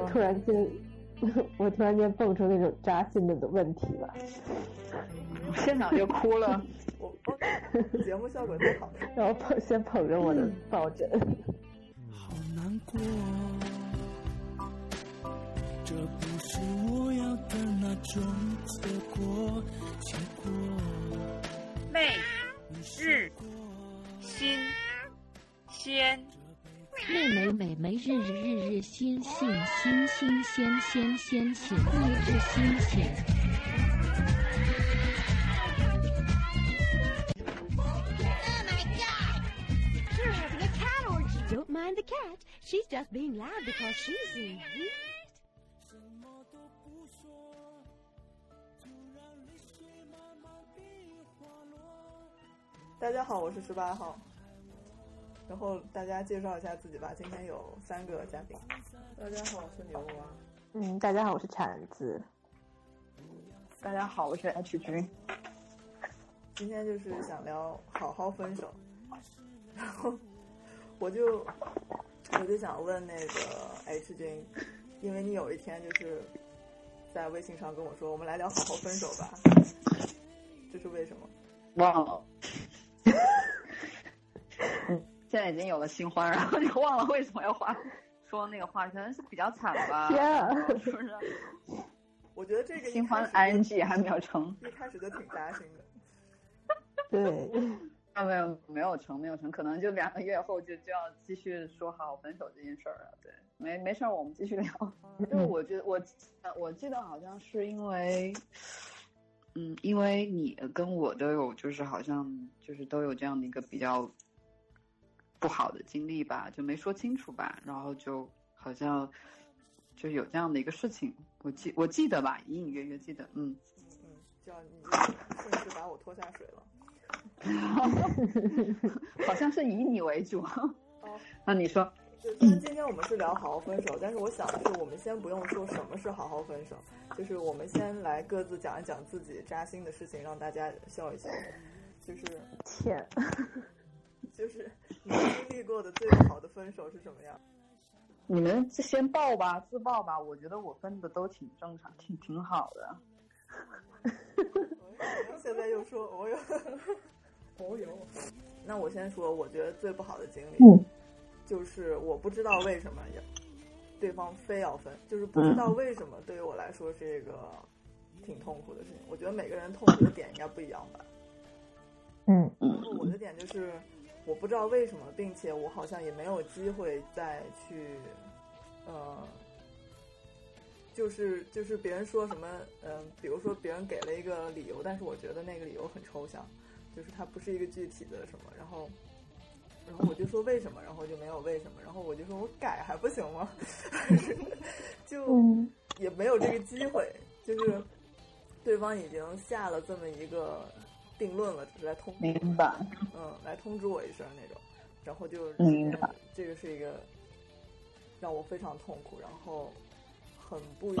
就突然间，我突然间蹦出那种扎心的问题了，现场就哭了。我我 节目效果太好了，然后捧先捧着我的抱枕。好难过，这不是我要的那种结果，结果。每日新鲜，妹妹妹妹日日日日新新新新鲜鲜鲜鲜每日新鲜。Don't mind the cat. She's just being loud because she's in heat. 大家好，我是十八号。然后大家介绍一下自己吧。今天有三个嘉宾。大家好，我是牛蛙。嗯，大家好，我是铲子。大家好，我是 H 君。今天就是想聊好好分手，然后我就我就想问那个 H 君，因为你有一天就是在微信上跟我说，我们来聊好好分手吧，这是为什么？忘了。嗯，现在已经有了新欢，然后就忘了为什么要花说那个话，可能是比较惨吧。天啊！是不是？我觉得这个新欢 ing 还没有成，一开始就挺扎心的。对，啊没有没有成没有成，可能就两个月后就就要继续说好分手这件事儿了。对，没没事儿，我们继续聊。就是我觉得我我记得好像是因为，嗯，因为你跟我都有就是好像就是都有这样的一个比较不好的经历吧，就没说清楚吧，然后就好像就有这样的一个事情，我记我记得吧，隐隐约约记得，嗯嗯，叫你顺势把我拖下水了。好像是以你为主。哦，那你说，就虽然今天我们是聊好好分手，但是我想的是，我们先不用说什么是好好分手，就是我们先来各自讲一讲自己扎心的事情，让大家笑一笑。就是天，就是你经历过的最不好的分手是什么样？你们先报吧，自报吧。我觉得我分的都挺正常，挺挺好的。现在又说我有，我有。那我先说，我觉得最不好的经历，嗯，就是我不知道为什么要对方非要分，就是不知道为什么对于我来说是一个挺痛苦的事情。我觉得每个人痛苦的点应该不一样吧。嗯然后我的点就是我不知道为什么，并且我好像也没有机会再去，呃。就是就是别人说什么，嗯、呃，比如说别人给了一个理由，但是我觉得那个理由很抽象，就是它不是一个具体的什么，然后，然后我就说为什么，然后就没有为什么，然后我就说我改还不行吗？就也没有这个机会，就是对方已经下了这么一个定论了，来通知，明白，嗯，来通知我一声那种，然后就明白，这个是一个让我非常痛苦，然后。很不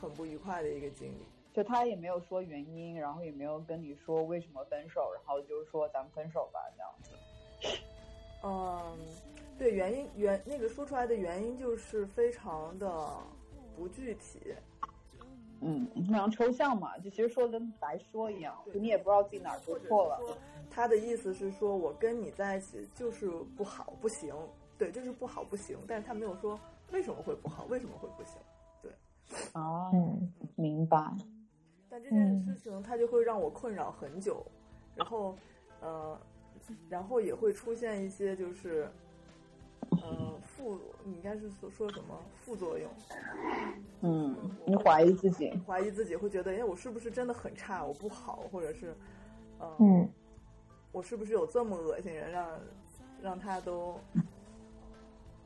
很不愉快的一个经历，就他也没有说原因，然后也没有跟你说为什么分手，然后就是说咱们分手吧这样子。嗯，对，原因原那个说出来的原因就是非常的不具体，嗯，非常抽象嘛，就其实说的跟白说一样，就你也不知道自己哪儿做错了。他的意思是说我跟你在一起就是不好不行，对，就是不好不行，但是他没有说为什么会不好，为什么会不行。对哦，嗯，明白。但这件事情它就会让我困扰很久，然后，呃，然后也会出现一些就是，呃，副，你应该是说说什么副作用？嗯，你怀疑自己，怀疑自己会觉得，哎，我是不是真的很差？我不好，或者是，呃、嗯，我是不是有这么恶心人，让让他都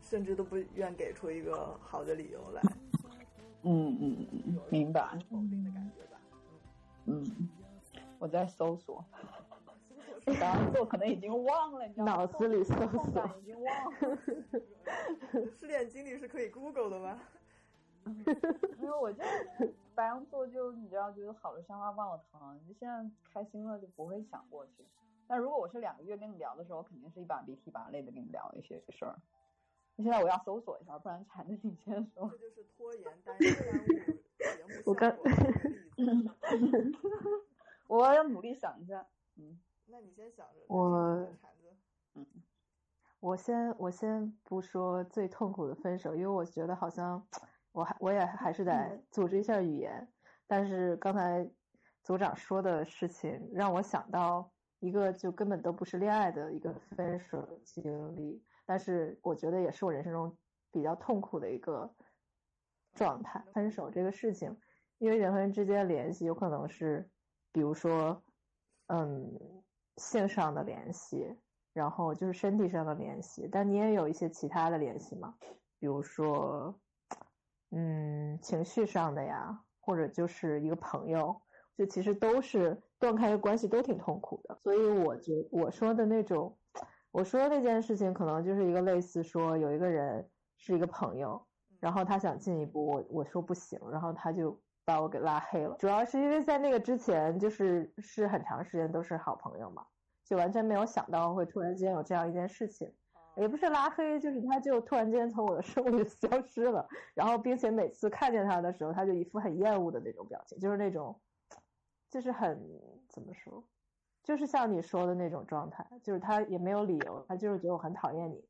甚至都不愿给出一个好的理由来？嗯嗯嗯，明白。否定的感觉吧。嗯，我在搜索，刚刚做可能已经忘了，你知道吗？脑子里搜索已经忘了。失恋经历是可以 Google 的吗？因为我就白羊座就你知道，就是好的伤疤忘了疼，就现在开心了就不会想过去。但如果我是两个月跟你聊的时候，我肯定是一把鼻涕一把泪的跟你聊一些事儿。现在我要搜索一下，不然缠着你先说。这就是拖延耽误节目我刚。我要努力想一下。嗯，那你先想着。我铲子。我先我先不说最痛苦的分手，因为我觉得好像我还我也还是得组织一下语言。但是刚才组长说的事情让我想到一个就根本都不是恋爱的一个分手经历，但是我觉得也是我人生中比较痛苦的一个状态。分手这个事情，因为人和人之间的联系有可能是，比如说，嗯，性上的联系。然后就是身体上的联系，但你也有一些其他的联系嘛，比如说，嗯，情绪上的呀，或者就是一个朋友，就其实都是断开的关系都挺痛苦的。所以我觉我说的那种，我说那件事情可能就是一个类似说有一个人是一个朋友，然后他想进一步，我我说不行，然后他就把我给拉黑了。主要是因为在那个之前就是是很长时间都是好朋友嘛。就完全没有想到会突然间有这样一件事情，也不是拉黑，就是他就突然间从我的生活里 消失了，然后并且每次看见他的时候，他就一副很厌恶的那种表情，就是那种，就是很怎么说，就是像你说的那种状态，就是他也没有理由，他就是觉得我很讨厌你，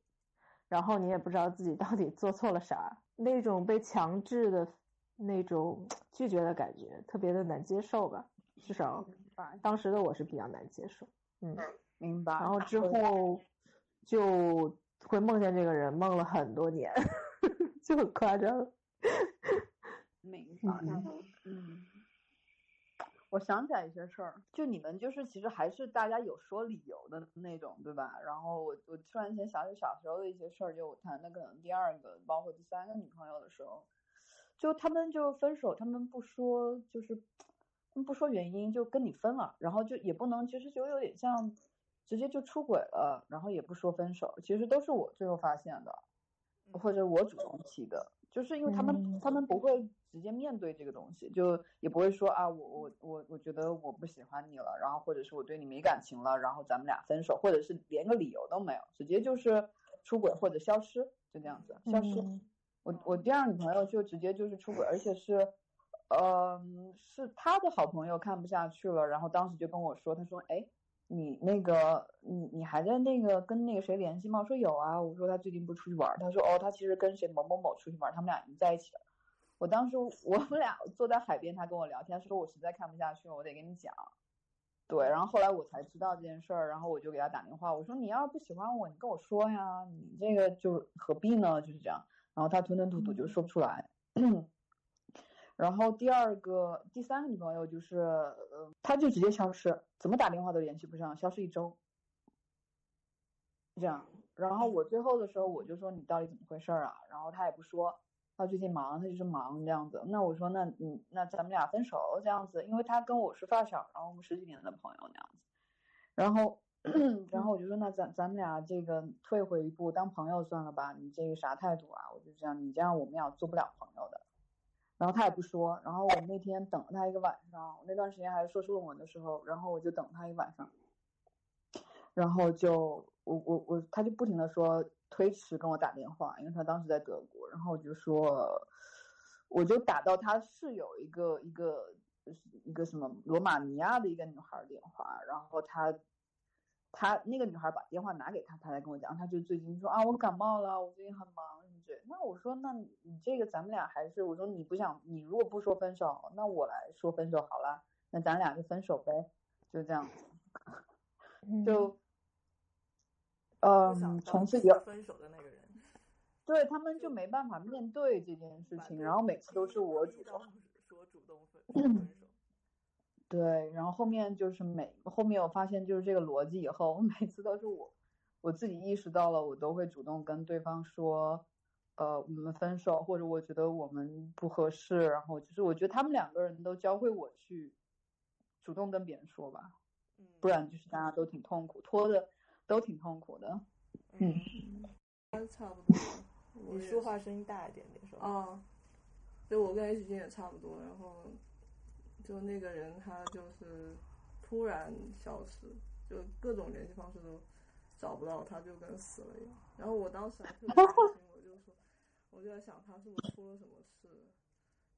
然后你也不知道自己到底做错了啥，那种被强制的那种 拒绝的感觉，特别的难接受吧，至少当时的我是比较难接受。嗯，明白。然后之后就会梦见这个人，梦了很多年，就很夸张。明白。嗯，我想起来一些事儿，就你们就是其实还是大家有说理由的那种，对吧？然后我我突然间想起小时候的一些事儿，就我谈的可能第二个，包括第三个女朋友的时候，就他们就分手，他们不说，就是。不说原因就跟你分了，然后就也不能，其实就有点像直接就出轨了，然后也不说分手，其实都是我最后发现的，或者我主动提的，就是因为他们他们不会直接面对这个东西，就也不会说啊我我我我觉得我不喜欢你了，然后或者是我对你没感情了，然后咱们俩分手，或者是连个理由都没有，直接就是出轨或者消失，就这样子消失。我我第二女朋友就直接就是出轨，而且是。嗯，是他的好朋友看不下去了，然后当时就跟我说，他说，哎，你那个，你你还在那个跟那个谁联系吗？我说有啊，我说他最近不出去玩，他说哦，他其实跟谁某某某出去玩，他们俩已经在一起了。我当时我们俩坐在海边，他跟我聊天，说我实在看不下去了，我得跟你讲。对，然后后来我才知道这件事儿，然后我就给他打电话，我说你要是不喜欢我，你跟我说呀，你这个就何必呢？就是这样。然后他吞吞吐吐就说不出来。然后第二个、第三个女朋友就是，呃，他就直接消失，怎么打电话都联系不上，消失一周。这样，然后我最后的时候我就说你到底怎么回事啊？然后他也不说，他最近忙，他就是忙这样子。那我说那嗯，那咱们俩分手这样子，因为他跟我是发小，然后我们十几年的朋友那样子。然后，然后我就说那咱咱们俩这个退回一步，当朋友算了吧。你这个啥态度啊？我就这样，你这样我们俩做不了朋友的。然后他也不说，然后我那天等了他一个晚上，我那段时间还是硕士论文的时候，然后我就等他一晚上，然后就我我我他就不停的说推迟跟我打电话，因为他当时在德国，然后我就说，我就打到他室友一个一个一个什么罗马尼亚的一个女孩电话，然后他。他那个女孩把电话拿给他，他才跟我讲，他就最近说啊，我感冒了，我最近很忙，对。那我说，那你这个咱们俩还是，我说你不想，你如果不说分手，那我来说分手好了，那咱俩就分手呗，就这样子，就，嗯，从此以后分手的那个人，对他们就没办法面对这件事情，然后每次都是我主动说主动分手。对，然后后面就是每后面我发现就是这个逻辑以后，每次都是我我自己意识到了，我都会主动跟对方说，呃，我们分手，或者我觉得我们不合适，然后就是我觉得他们两个人都教会我去主动跟别人说吧，不然就是大家都挺痛苦，拖的都挺痛苦的。嗯，差不多。你说话声音大一点点，是吧？啊，对，我跟 H 君也差不多，然后。就那个人，他就是突然消失，就各种联系方式都找不到，他就跟死了一样。然后我当时还特别开心，我就在想他是不是出了什么事，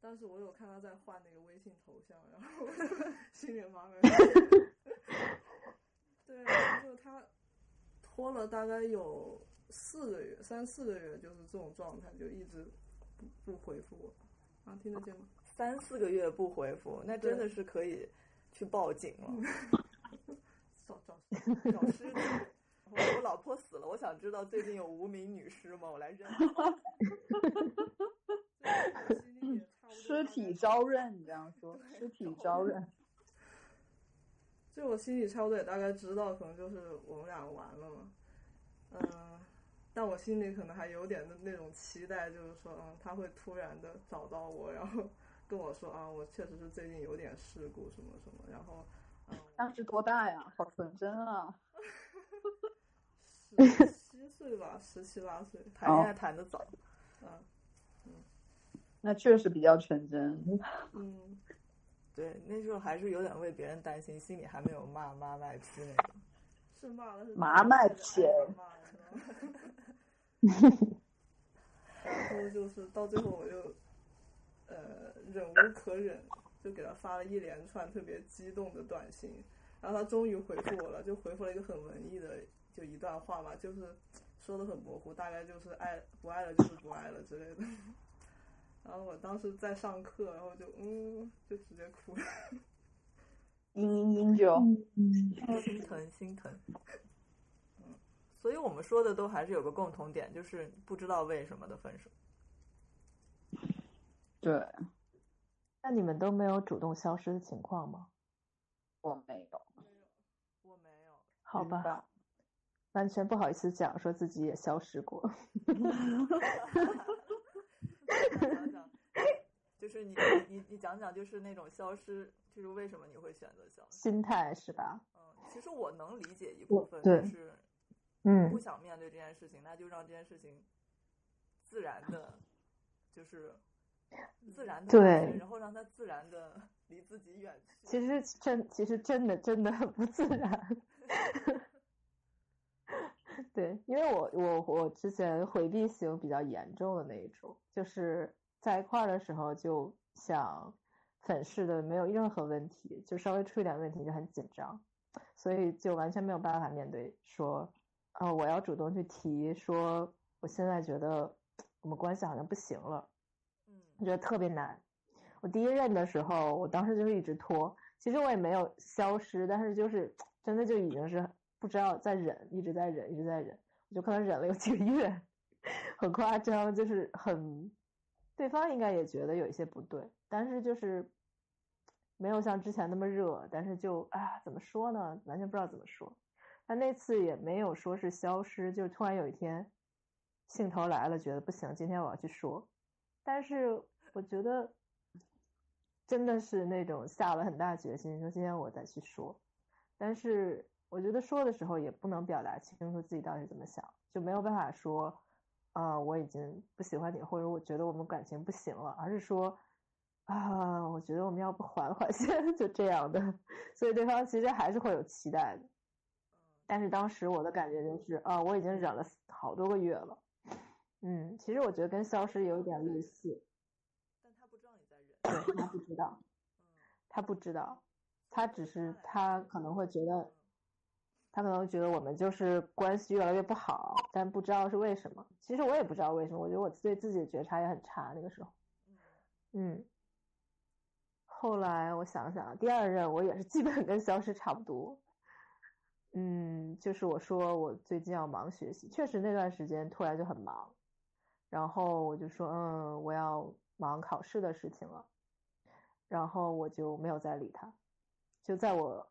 但是我有看他在换那个微信头像，然后 心里妈妈。对，就他拖了大概有四个月，三四个月，就是这种状态，就一直不不回复我。啊，听得见吗？三四个月不回复，那真的是可以去报警了。找找找尸体。我我老婆死了，我想知道最近有无名女尸吗？我来认。尸体招认，你这样说，尸体招认。就我心里差不多也大概知道，可能就是我们俩完了嘛。嗯，但我心里可能还有点的那种期待，就是说，嗯，他会突然的找到我，然后跟我说啊，我确实是最近有点事故什么什么，然后，嗯，当时多大呀？好纯真啊！十 七岁吧，十七八岁，谈恋爱谈的早。嗯嗯，那确实比较纯真。嗯。对，那时候还是有点为别人担心，心里还没有骂妈卖批那种。是骂的是妈卖批。然后就是到最后，我就呃忍无可忍，就给他发了一连串特别激动的短信。然后他终于回复我了，就回复了一个很文艺的，就一段话吧，就是说的很模糊，大概就是爱不爱了就是不爱了之类的。然后我当时在上课，然后就嗯，就直接哭了，嘤嘤嘤就，心疼心疼。嗯，所以我们说的都还是有个共同点，就是不知道为什么的分手。对，那你们都没有主动消失的情况吗？我没有，我没有。好吧，完全不好意思讲，说自己也消失过。讲讲，就是你你你讲讲，就是那种消失，就是为什么你会选择消失？心态是吧？嗯，其实我能理解一部分，就是嗯，不想面对这件事情，那就让这件事情自然的，就是自然的对，然后让它自然的 离自己远去。其实真，其实真的真的很不自然。对，因为我我我之前回避型比较严重的那一种，就是在一块儿的时候就想粉饰的没有任何问题，就稍微出一点问题就很紧张，所以就完全没有办法面对说，啊，我要主动去提说，我现在觉得我们关系好像不行了，嗯，我觉得特别难。我第一任的时候，我当时就是一直拖，其实我也没有消失，但是就是真的就已经是。不知道在忍，一直在忍，一直在忍，我就可能忍了有几个月，很夸张，就是很，对方应该也觉得有一些不对，但是就是没有像之前那么热，但是就啊，怎么说呢？完全不知道怎么说。但那次也没有说是消失，就突然有一天兴头来了，觉得不行，今天我要去说。但是我觉得真的是那种下了很大决心，说今天我再去说，但是。我觉得说的时候也不能表达清楚自己到底怎么想，就没有办法说，啊，我已经不喜欢你，或者我觉得我们感情不行了，而是说，啊，我觉得我们要不缓缓先，就这样的。所以对方其实还是会有期待的，但是当时我的感觉就是，啊，我已经忍了好多个月了。嗯，其实我觉得跟消失有一点类似。但他不知道你在忍。对他不知道，他不知道，他只是他可能会觉得。他可能觉得我们就是关系越来越不好，但不知道是为什么。其实我也不知道为什么，我觉得我对自己的觉察也很差那个时候。嗯。后来我想想，第二任我也是基本跟消失差不多。嗯，就是我说我最近要忙学习，确实那段时间突然就很忙，然后我就说嗯我要忙考试的事情了，然后我就没有再理他，就在我。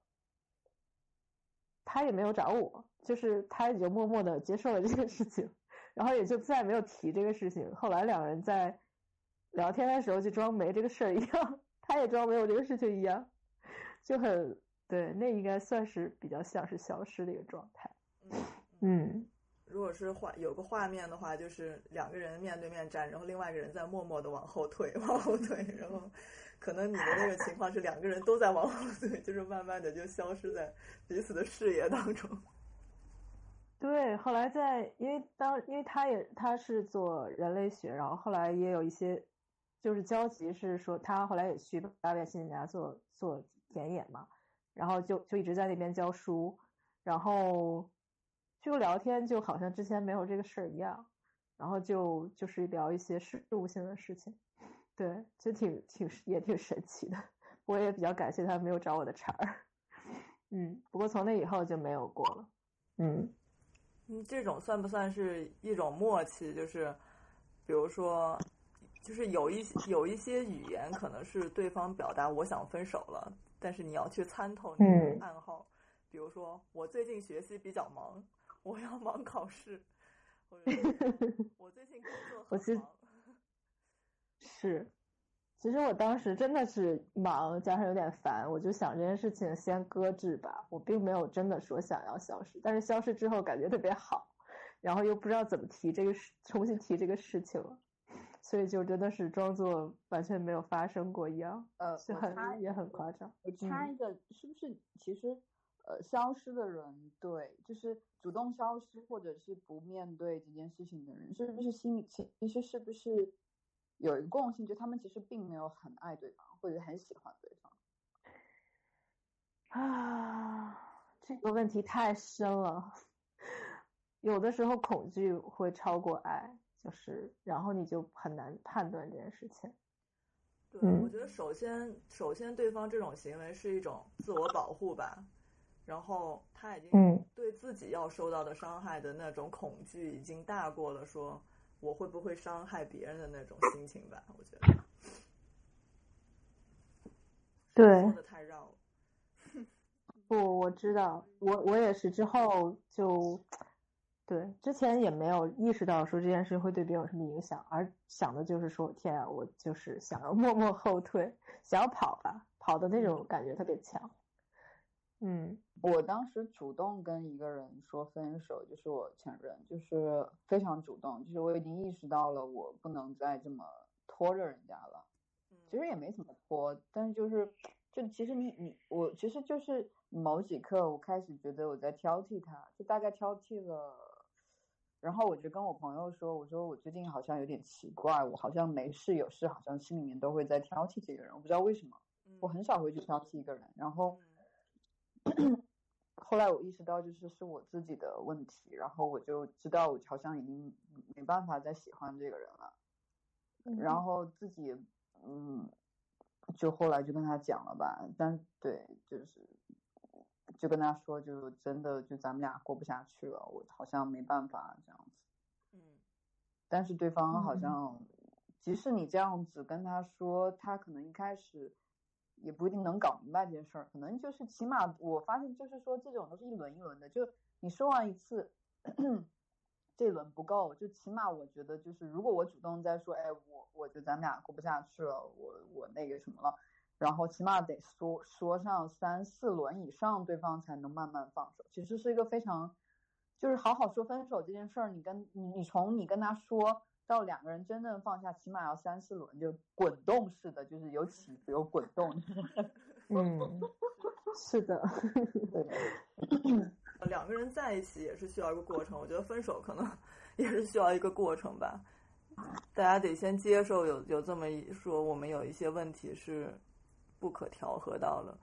他也没有找我，就是他也就默默的接受了这件事情，然后也就再也没有提这个事情。后来两个人在聊天的时候就装没这个事儿一样，他也装没有这个事情一样，就很对，那应该算是比较像是消失的一个状态。嗯，如果是画有个画面的话，就是两个人面对面站，然后另外一个人在默默的往后退，往后退，然后。可能你的那个情况是两个人都在往后退，就是慢慢的就消失在彼此的视野当中。对，后来在因为当因为他也他是做人类学，然后后来也有一些就是交集，是说他后来也去八边心理家做做田野嘛，然后就就一直在那边教书，然后就聊天，就好像之前没有这个事儿一样，然后就就是聊一些事务性的事情，对，就挺挺也挺神奇的，我也比较感谢他没有找我的茬儿，嗯，不过从那以后就没有过了，嗯。嗯，这种算不算是一种默契？就是，比如说，就是有一有一些语言可能是对方表达我想分手了，但是你要去参透那个暗号。比如说，我最近学习比较忙，我要忙考试，或者 我最近工作很忙。是。其实我当时真的是忙，加上有点烦，我就想这件事情先搁置吧。我并没有真的说想要消失，但是消失之后感觉特别好，然后又不知道怎么提这个事，重新提这个事情了，所以就真的是装作完全没有发生过一样，呃，就很也很夸张。我插一个，是不是其实呃，消失的人对，就是主动消失或者是不面对这件事情的人，是不是心里其其实是不是？有一个共性，就他们其实并没有很爱对方，或者很喜欢对方。啊，这个问题太深了。有的时候恐惧会超过爱，就是，然后你就很难判断这件事情。对，我觉得首先，首先对方这种行为是一种自我保护吧，然后他已经对自己要受到的伤害的那种恐惧已经大过了说。我会不会伤害别人的那种心情吧？我觉得，对，说的太绕了。不，我知道，我我也是之后就，对，之前也没有意识到说这件事会对别人有什么影响，而想的就是说，天啊，我就是想要 默默后退，想要跑吧，跑的那种感觉特别强。嗯，我当时主动跟一个人说分手，就是我前任，就是非常主动，就是我已经意识到了我不能再这么拖着人家了。其实也没怎么拖，但是就是，就其实你你我其实就是某几刻我开始觉得我在挑剔他，就大概挑剔了，然后我就跟我朋友说，我说我最近好像有点奇怪，我好像没事有事，好像心里面都会在挑剔这个人，我不知道为什么，我很少会去挑剔一个人，然后。后来我意识到，就是是我自己的问题，然后我就知道我好像已经没办法再喜欢这个人了，然后自己嗯，就后来就跟他讲了吧，但对，就是就跟他说，就真的就咱们俩过不下去了，我好像没办法这样子，嗯，但是对方好像，即使你这样子跟他说，他可能一开始。也不一定能搞明白这件事儿，可能就是起码我发现就是说这种都是一轮一轮的，就你说完一次，这轮不够，就起码我觉得就是如果我主动再说，哎，我我觉得咱们俩过不下去了，我我那个什么了，然后起码得说说上三四轮以上，对方才能慢慢放手。其实是一个非常，就是好好说分手这件事儿，你跟你你从你跟他说。到两个人真正放下，起码要三四轮，就滚动式的，就是有起伏有滚动。嗯，是的，对。两个人在一起也是需要一个过程，我觉得分手可能 也是需要一个过程吧。大家得先接受有有这么一说，我们有一些问题是不可调和到了。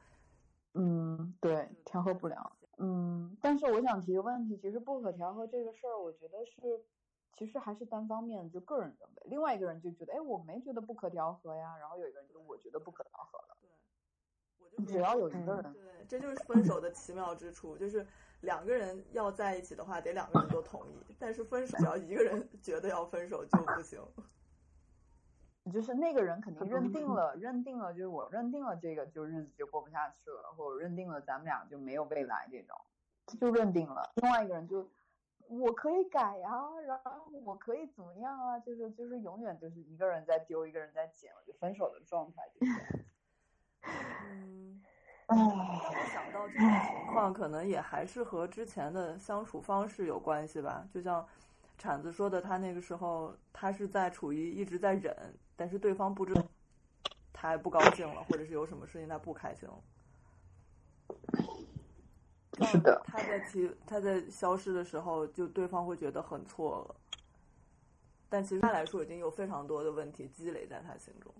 嗯，对，调和不了。嗯，但是我想提个问题，其实不可调和这个事儿，我觉得是。其实还是单方面，就个人认为，另外一个人就觉得，哎，我没觉得不可调和呀。然后有一个人就我觉得不可调和了。对，我就只要有一个人，对，这就是分手的奇妙之处，就是两个人要在一起的话，得两个人都同意。但是分手，只要一个人 觉得要分手就不行。就是那个人肯定认定了，认定了，就是我认定了这个，就日子就过不下去了，或者认定了咱们俩就没有未来这种，就认定了。另外一个人就。我可以改呀，然后我可以怎么样啊？就是就是永远就是一个人在丢，一个人在捡，就分手的状态就是。嗯，哎，我想到这种情况，可能也还是和之前的相处方式有关系吧。就像铲子说的，他那个时候他是在处于一直在忍，但是对方不知道他不高兴了，或者是有什么事情他不开心了。是的他在其他在消失的时候，就对方会觉得很错了，但其实他来说已经有非常多的问题积累在他心中。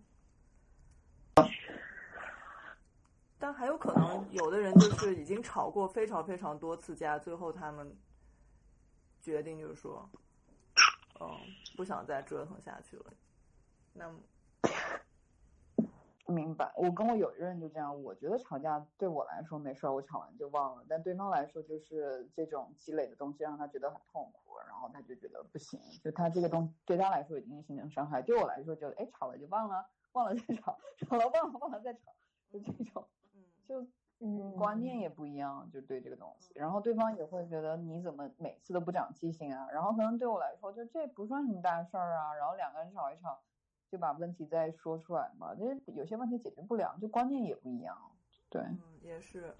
但还有可能有的人就是已经吵过非常非常多次架，最后他们决定就是说，嗯，不想再折腾下去了。那么，明白。我跟我有一任就这样，我觉得吵架对我来说没事儿，我吵完就忘了。但对方来说，就是这种积累的东西让他觉得很痛苦，然后他就觉得不行，就他这个东对他来说已经形成伤害，对我来说就哎吵了就忘了，忘了再吵，吵了忘了忘了再吵，就这种，嗯，就嗯观念也不一样，就对这个东西，然后对方也会觉得你怎么每次都不长记性啊？然后可能对我来说，就这不算什么大事儿啊，然后两个人吵一吵，就把问题再说出来嘛，这有些问题解决不了，就观念也不一样，对，嗯，也是。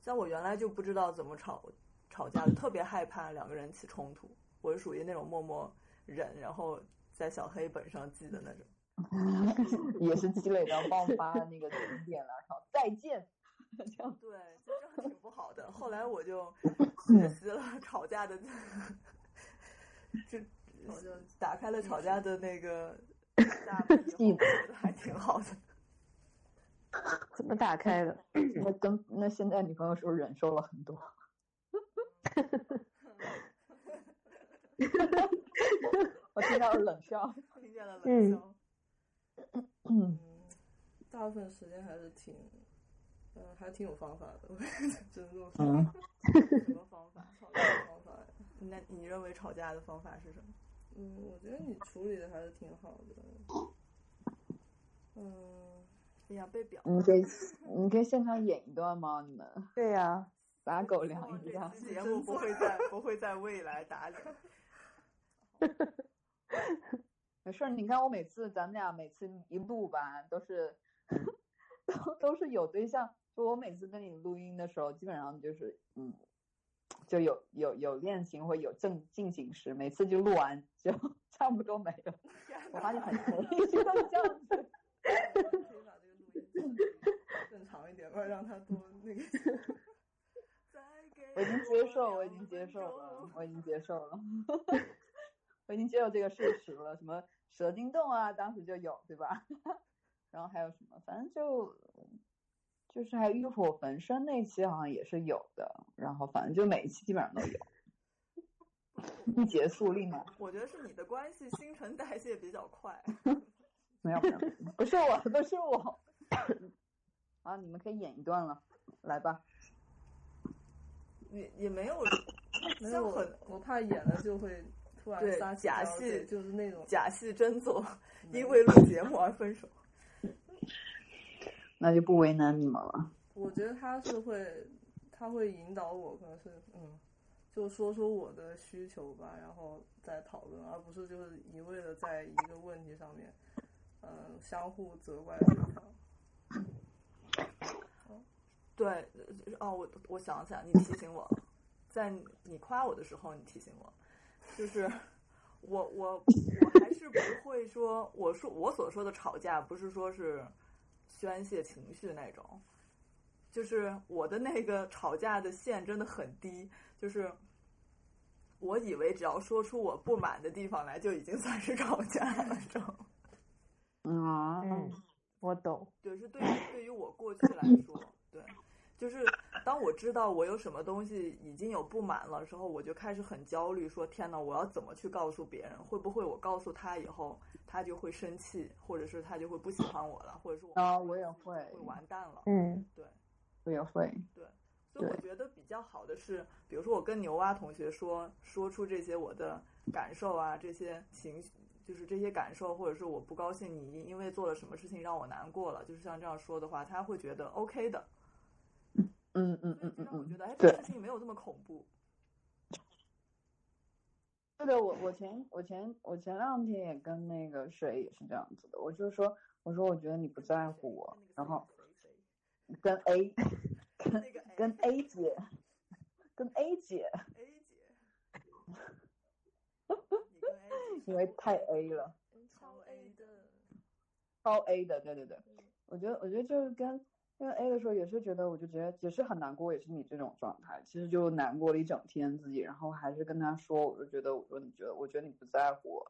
像我原来就不知道怎么吵吵架，特别害怕两个人起冲突。我是属于那种默默忍，然后在小黑本上记的那种。也是积累到爆发那个顶点了，然后再见，这样对，就这样挺不好的。后来我就 学习了吵架的，就我就打开了吵架的那个大幕以后，觉得还挺好的。怎么打开的？那跟那现在女朋友是不是忍受了很多？我听到了冷笑。听见了冷嗯笑。嗯，大部分时间还是挺，嗯、还挺有方法的。只能这么说。嗯什么方法？吵架的方法，那你认为吵架的方法是什么？嗯，我觉得你处理的还是挺好的。嗯，哎呀，被表你可以你可以现场演一段吗？你们 对呀、撒狗粮一样。节目不会在不会在未来打脸。没事儿，你看我每次咱们俩每次一录吧，都是都都是有对象。就我每次跟你录音的时候，基本上就是嗯，就有有有恋情或有正进行时，每次就录完就 差不多没了。我发现很累，就是这样子。可以把这个录音更长一点吧，让他多那个。我已经接受，我已经接受了，我已经接受了，我已经接受这个事实了。什么蛇精洞啊，当时就有，对吧？然后还有什么，反正就就是还有浴火焚身那期好像也是有的，然后反正就每一期基本上都有，一结束立马我觉得是你的关系新陈代谢比较快。没有没有，不是我，不是我。啊，你们可以演一段了，来吧。也也没有，没有，很我怕演了就会突然对撒假戏就是那种假戏真做，因为录节目而分手。那就不为难你们了。我觉得他是会，他会引导我，可能是嗯，就说出我的需求吧，然后再讨论，而不是就是一味的在一个问题上面，嗯，相互责怪对方。对，哦，我我想起来，你提醒我，在你夸我的时候，你提醒我，就是我我我还是不会说，我说我所说的吵架，不是说是宣泄情绪那种，就是我的那个吵架的线真的很低，就是我以为只要说出我不满的地方来，就已经算是吵架了，这种。啊嗯，我懂。就，是对于对于我过去来说，对，就是当我知道我有什么东西已经有不满了之后，我就开始很焦虑，说天呐，我要怎么去告诉别人？会不会我告诉他以后，他就会生气，或者是他就会不喜欢我了，或者是我啊，我也会，会完蛋了？嗯对我也会。对，所以我觉得比较好的是，比如说我跟牛蛙同学说说出这些我的感受啊，这些情绪。就是这些感受，或者是我不高兴，你因为做了什么事情让我难过了，就是像这样说的话，他会觉得 OK 的。嗯嗯嗯嗯让我觉嗯，得哎，这对个事情没有这么恐怖。对的，我我前我前我前两天也跟那个谁也是这样子的，我就说我说我觉得你不在乎我，然后跟 A 跟那个跟 A 姐跟 A 姐。A 姐。因为太 A 了，超 A 的，超 A 的，对对对，我觉得我觉得就是跟因为 A 的时候也是觉得，我就觉得也是很难过，也是你这种状态，其实就难过了一整天自己，然后还是跟他说，我就觉得，我说你觉得，我觉得你不在乎，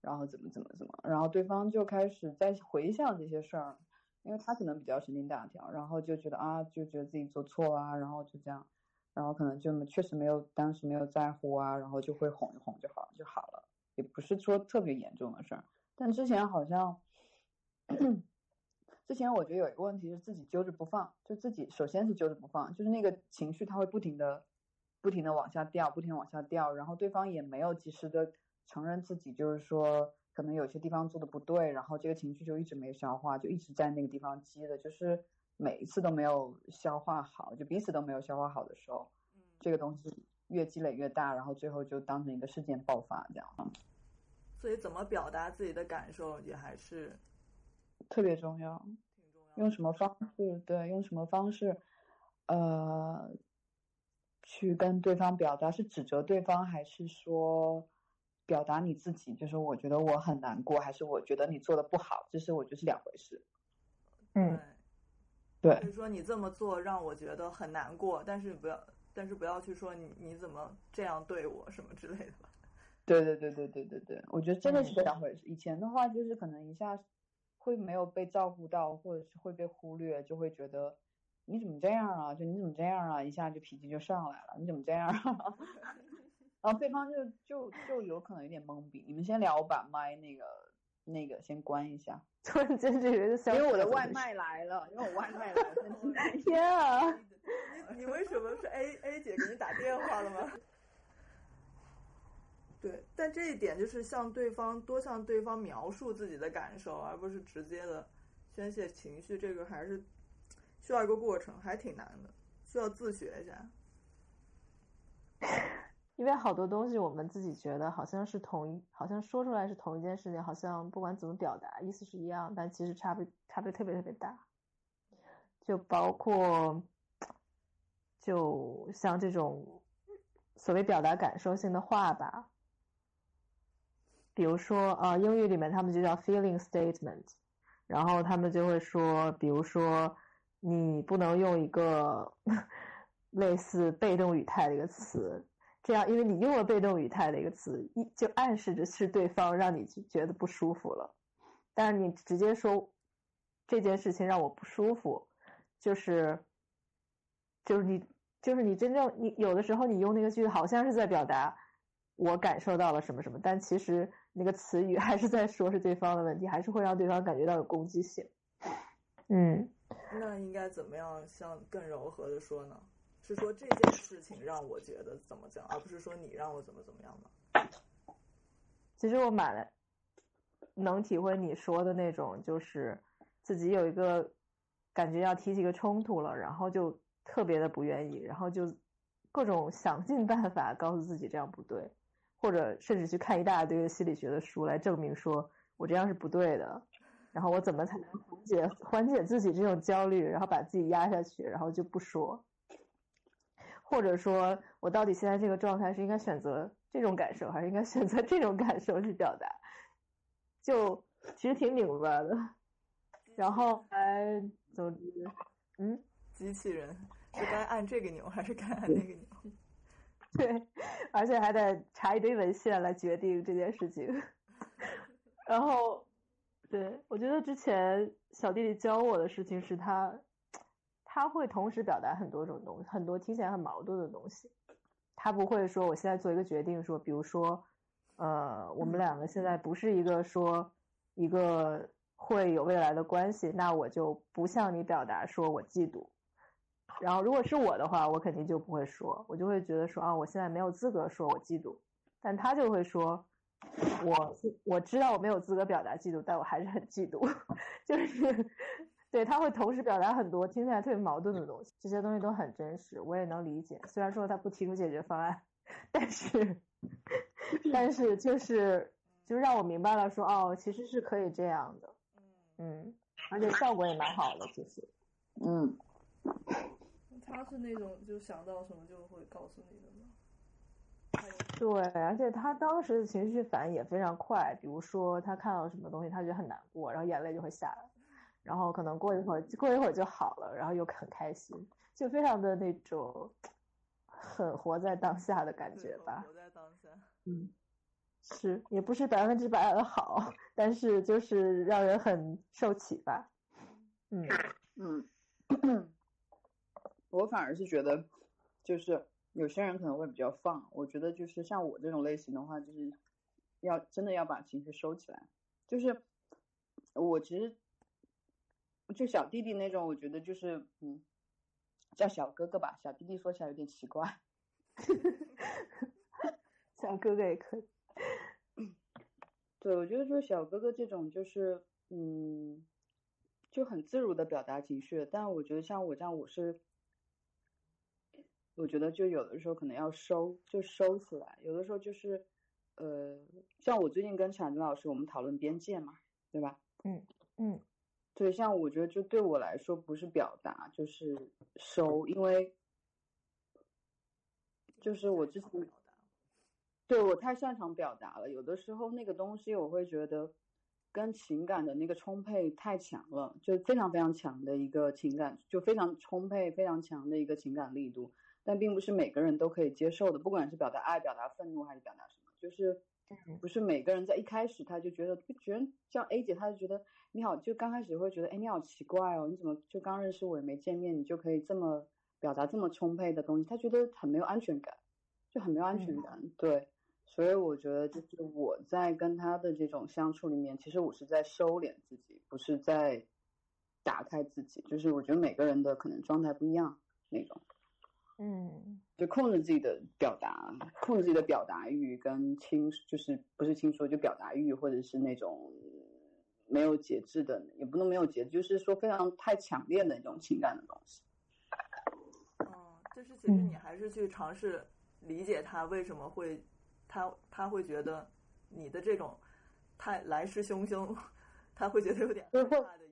然后怎么怎么怎么，然后对方就开始在回想这些事儿，因为他可能比较神经大条，然后就觉得啊，就觉得自己做错啊，然后就这样，然后可能就确实没有当时没有在乎啊，然后就会哄一哄就好就好了，也不是说特别严重的事儿，但之前好像。之前我觉得有一个问题是自己揪着不放，就自己首先是揪着不放，就是那个情绪它会不停的、不停的往下掉，不停的往下掉，然后对方也没有及时的承认自己，就是说可能有些地方做的不对，然后这个情绪就一直没消化，就一直在那个地方积的，就是每一次都没有消化好，就彼此都没有消化好的时候，这个东西越积累越大，然后最后就当成一个事件爆发这样。所以怎么表达自己的感受也还是。特别重要，用什么方式？对，用什么方式？呃，去跟对方表达是指责对方，还是说表达你自己？就是我觉得我很难过，还是我觉得你做的不好？这是我觉得是两回事。嗯，对。就是说你这么做让我觉得很难过，但是不要，但是不要去说你你怎么这样对我什么之类的。对对对对对对对，我觉得真的是两回事。以前的话就是可能一下。会没有被照顾到，或者是会被忽略，就会觉得你怎么这样啊？就你怎么这样啊？一下就脾气就上来了，你怎么这样？啊？然后对方就就就有可能有点懵逼。你们先聊，我把麦那个那个先关一下。突然间觉得因为我的外卖来了，因为我外卖来了。天啊！你你为什么是 A A 姐给你打电话了吗？对，但这一点就是向对方多向对方描述自己的感受，而不是直接的宣泄情绪，这个还是需要一个过程，还挺难的，需要自学一下。因为好多东西我们自己觉得好像是同一，好像说出来是同一件事情，好像不管怎么表达，意思是一样，但其实差别差别特别特别大。就包括，就像这种所谓表达感受性的话吧。比如说，呃，英语里面他们就叫 feeling statement，然后他们就会说，比如说，你不能用一个 类似被动语态的一个词，这样，因为你用了被动语态的一个词，一就暗示着是对方让你觉得不舒服了。但是你直接说这件事情让我不舒服，就是，就是你，就是你真正你有的时候你用那个句子好像是在表达我感受到了什么什么，但其实。那个词语还是在说，是对方的问题，还是会让对方感觉到有攻击性。嗯，那应该怎么样像更柔和的说呢？是说这件事情让我觉得怎么讲，而不是说你让我怎么怎么样呢？其实我蛮能体会你说的那种，就是自己有一个感觉要提起一个冲突了，然后就特别的不愿意，然后就各种想尽办法告诉自己这样不对。或者甚至去看一大堆的心理学的书来证明说我这样是不对的，然后我怎么才能缓解缓解自己这种焦虑，然后把自己压下去，然后就不说，或者说我到底现在这个状态是应该选择这种感受，还是应该选择这种感受去表达，就其实挺拧巴的。然后哎总之，嗯，机器人是该按这个钮还是该按那个钮？对，而且还得查一堆文献来决定这件事情。然后，对我觉得之前小弟弟教我的事情是他，他会同时表达很多种东西，很多听起来很矛盾的东西。他不会说我现在做一个决定，说比如说，呃，我们两个现在不是一个说一个会有未来的关系，那我就不向你表达说我嫉妒。然后，如果是我的话，我肯定就不会说，我就会觉得说啊，我现在没有资格说我嫉妒。但他就会说，我我知道我没有资格表达嫉妒，但我还是很嫉妒。就是，对他会同时表达很多听起来特别矛盾的东西，这些东西都很真实，我也能理解。虽然说他不提出解决方案，但是，但是就是就让我明白了说哦，其实是可以这样的，嗯，而且效果也蛮好的，其实，嗯。他是那种就想到什么就会告诉你的吗？对，而且他当时的情绪反应也非常快。比如说他看到什么东西，他觉得很难过，然后眼泪就会下来。然后可能过一会儿 过一会儿就好了，然后又很开心，就非常的那种很活在当下的感觉吧。活在当下。嗯，是，也不是百分之百的好，但是就是让人很受启发。嗯嗯，我反而是觉得，就是有些人可能会比较放，我觉得就是像我这种类型的话，就是要真的要把情绪收起来。就是我其实就小弟弟那种，我觉得就是嗯，叫小哥哥吧，小弟弟说起来有点奇怪。小哥哥也可以。对，我觉得说小哥哥这种就是嗯，就很自如的表达情绪，但我觉得像我这样，我是。我觉得就有的时候可能要收，就收起来。有的时候就是，呃，像我最近跟产子老师我们讨论边界嘛，对吧？嗯嗯，对，像我觉得就对我来说不是表达就是收，因为就是我之前，对我太擅长表达了。有的时候那个东西我会觉得跟情感的那个充沛太强了，就非常非常强的一个情感，就非常充沛、非常强的一个情感力度。但并不是每个人都可以接受的，不管是表达爱、表达愤怒还是表达什么，就是不是每个人在一开始他就觉得，觉得像 A 姐，她就觉得你好，就刚开始会觉得，哎，你好奇怪哦，你怎么就刚认识我也没见面，你就可以这么表达这么充沛的东西？她觉得很没有安全感，就很没有安全感。对，所以我觉得就是我在跟他的这种相处里面，其实我是在收敛自己，不是在打开自己。就是我觉得每个人的可能状态不一样那种。嗯，就控制自己的表达，控制自己的表达欲跟轻，就是不是轻说，就表达欲，或者是那种没有节制的，也不能没有节制，就是说非常太强烈的那种情感的东西。嗯，就是其实你还是去尝试理解他为什么会，他他会觉得你的这种太来势汹汹，他会觉得有点害怕的。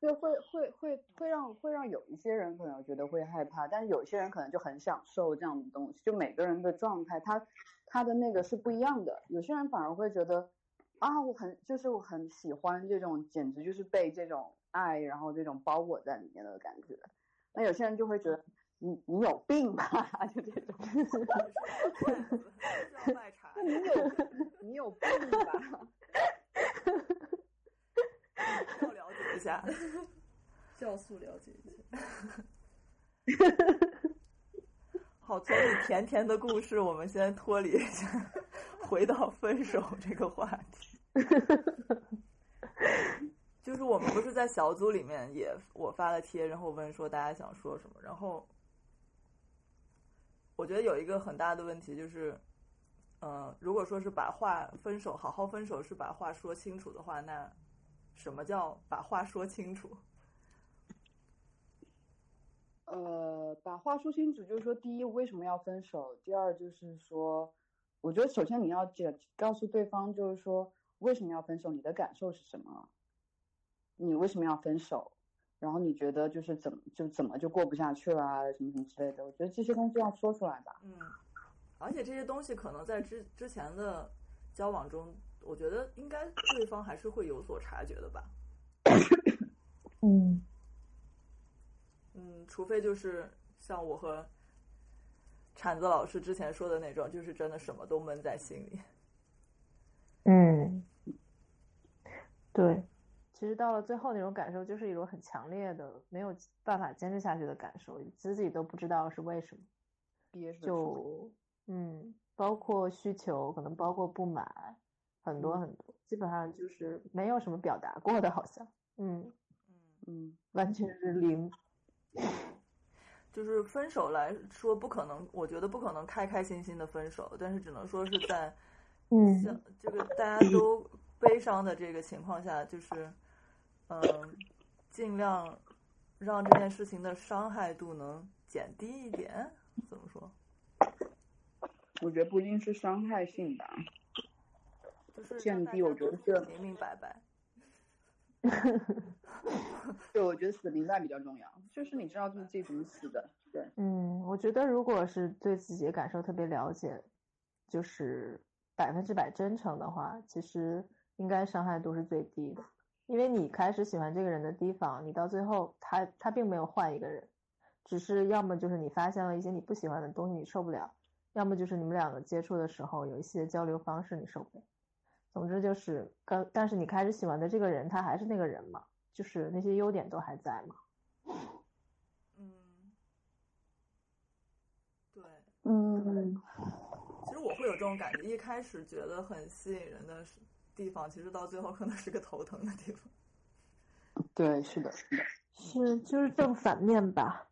就会会会会让会让有一些人可能觉得会害怕，但是有些人可能就很享受这样的东西。就每个人的状态，他他的那个是不一样的。有些人反而会觉得啊，我很就是我很喜欢这种，简直就是被这种爱然后这种包裹在里面的感觉。那有些人就会觉得你你有病吧，就这种。卖茶，你有你有病吧。一下，酵素了解一下。好，从你甜甜的故事，我们先脱离一下，回到分手这个话题。就是我们不是在小组里面也我发了贴，然后问说大家想说什么，然后我觉得有一个很大的问题就是，嗯，如果说是把话分手好好分手是把话说清楚的话，那。什么叫把话说清楚？呃，把话说清楚，就是说，第一，为什么要分手？第二，就是说，我觉得首先你要解告诉对方，就是说为什么要分手，你的感受是什么？你为什么要分手？然后你觉得就是怎么就怎么就过不下去了啊，什么什么之类的？我觉得这些东西要说出来吧。嗯，而且这些东西可能在之之前的交往中。我觉得应该对方还是会有所察觉的吧。嗯嗯，除非就是像我和铲子老师之前说的那种，就是真的什么都闷在心里。嗯，对，其实到了最后那种感受，就是一种很强烈的没有办法坚持下去的感受，自己都不知道是为什么。就嗯，包括需求，可能包括不满。很多很多，基本上就是没有什么表达过的，好像，嗯嗯嗯，完全是零。就是分手来说，不可能，我觉得不可能开开心心的分手，但是只能说是在，嗯，像这个大家都悲伤的这个情况下，就是，嗯，尽量让这件事情的伤害度能减低一点，怎么说？我觉得不一定是伤害性的。降低，我觉得是明明白白。对，我觉得死明白比较重要，就是你知道自己怎么死的。对，嗯，我觉得如果是对自己的感受特别了解，就是百分之百真诚的话，其实应该伤害度是最低的。因为你开始喜欢这个人的地方，你到最后他他并没有换一个人，只是要么就是你发现了一些你不喜欢的东西你受不了，要么就是你们两个接触的时候有一些交流方式你受不了。总之就是刚，但是你开始喜欢的这个人他还是那个人嘛，就是那些优点都还在嘛。嗯，对，嗯，其实我会有这种感觉，一开始觉得很吸引人的地方，其实到最后可能是个头疼的地方。对，是的，是的，是就是正反面吧。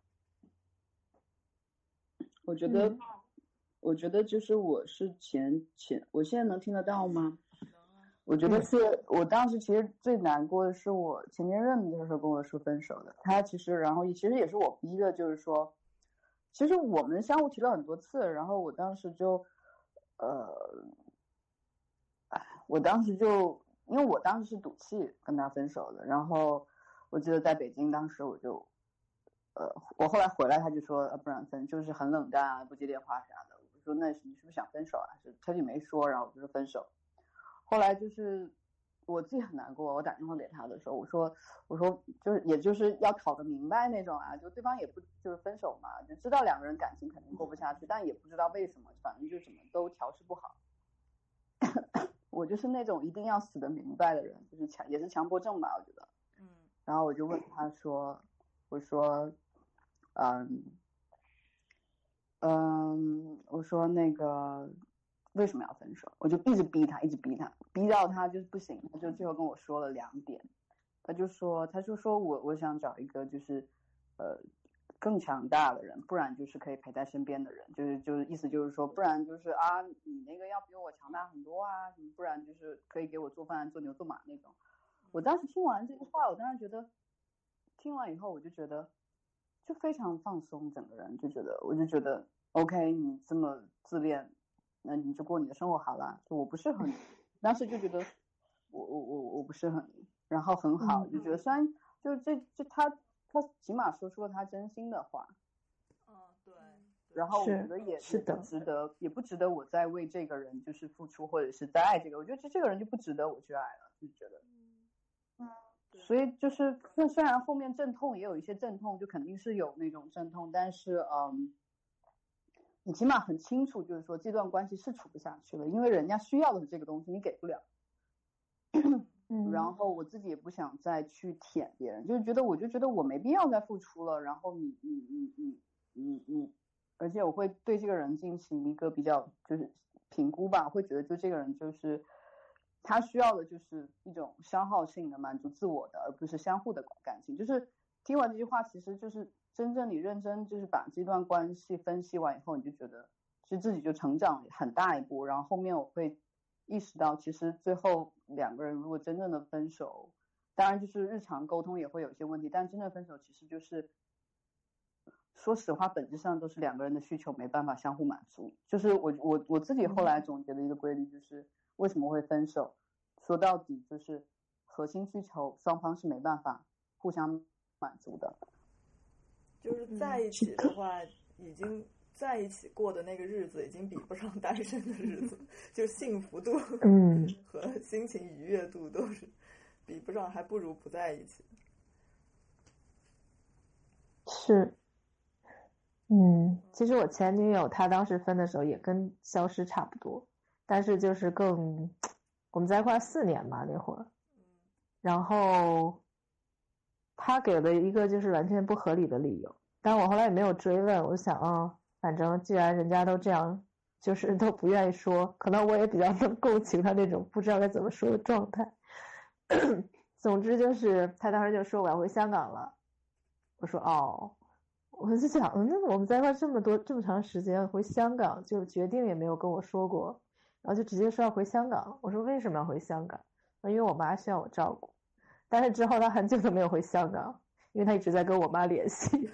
我觉得，我觉得就是我是前前，我现在能听得到吗？我觉得是我当时其实最难过的是我前前任那时候跟我说分手的，他其实然后其实也是我逼的，就是说，其实我们相互提了很多次，然后我当时就，呃，哎，我当时就因为我当时是赌气跟他分手的，然后我记得在北京当时我就，呃，我后来回来他就说，呃，不然分就是很冷淡啊，不接电话啥的，我说那你是不是想分手啊？是他就没说，然后我就说分手。后来就是我自己很难过，我打电话给他的时候，我说我说就是也就是要讨个明白那种啊，就对方也不就是分手嘛，就知道两个人感情肯定过不下去，但也不知道为什么，反正就什么都调试不好。我就是那种一定要死的明白的人，就是强也是强迫症吧，我觉得。嗯。然后我就问他说，我说，嗯，嗯，我说那个。为什么要分手？我就一直逼他，一直逼他，逼到他就是不行，他就最后跟我说了两点，他就说，他就说我我想找一个就是，呃，更强大的人，不然就是可以陪在身边的人，就是就是意思就是说，不然就是啊，你那个要比我强大很多啊，不然就是可以给我做饭做牛做马那种。我当时听完这句话，我当时觉得，听完以后我就觉得，就非常放松，整个人就觉得，我就觉得，OK，你这么自恋。那你就过你的生活好了，就我不适合你，当时就觉得我我我我不适合你，然后很好，就觉得虽然就这这他他起码说出了他真心的话，嗯对，然后我觉得也是的，值得也不值得我再为这个人就是付出或者是再爱这个，我觉得这这个人就不值得我去爱了，就觉得，嗯，所以就是那虽然后面阵痛也有一些阵痛，就肯定是有那种阵痛，但是嗯。你起码很清楚，就是说这段关系是处不下去了，因为人家需要的是这个东西，你给不了。然后我自己也不想再去舔别人，就是觉得我就觉得我没必要再付出了。然后你你你你你你，而且我会对这个人进行一个比较就是评估吧，会觉得就这个人就是他需要的就是一种消耗性的满足自我的，而不是相互的感情。就是听完这句话，其实就是。真正你认真就是把这段关系分析完以后，你就觉得其实自己就成长很大一步。然后后面我会意识到，其实最后两个人如果真正的分手，当然就是日常沟通也会有一些问题，但真正分手其实就是说实话，本质上都是两个人的需求没办法相互满足。就是我我我自己后来总结的一个规律，就是为什么会分手，说到底就是核心需求双方是没办法互相满足的。就是在一起的话，已经在一起过的那个日子，已经比不上单身的日子，就幸福度嗯 和心情愉悦度都是比不上，还不如不在一起。是，嗯，其实我前女友她当时分的时候也跟消失差不多，但是就是更我们在一块四年嘛那会儿，然后。他给了一个就是完全不合理的理由，但我后来也没有追问。我想啊，反正既然人家都这样，就是都不愿意说，可能我也比较能共情他那种不知道该怎么说的状态。总之就是他当时就说我要回香港了，我说哦，我就想，那我们在一块这么多这么长时间，回香港就决定也没有跟我说过，然后就直接说要回香港。我说为什么要回香港？因为我妈需要我照顾。但是之后他很久都没有回香港，因为他一直在跟我妈联系，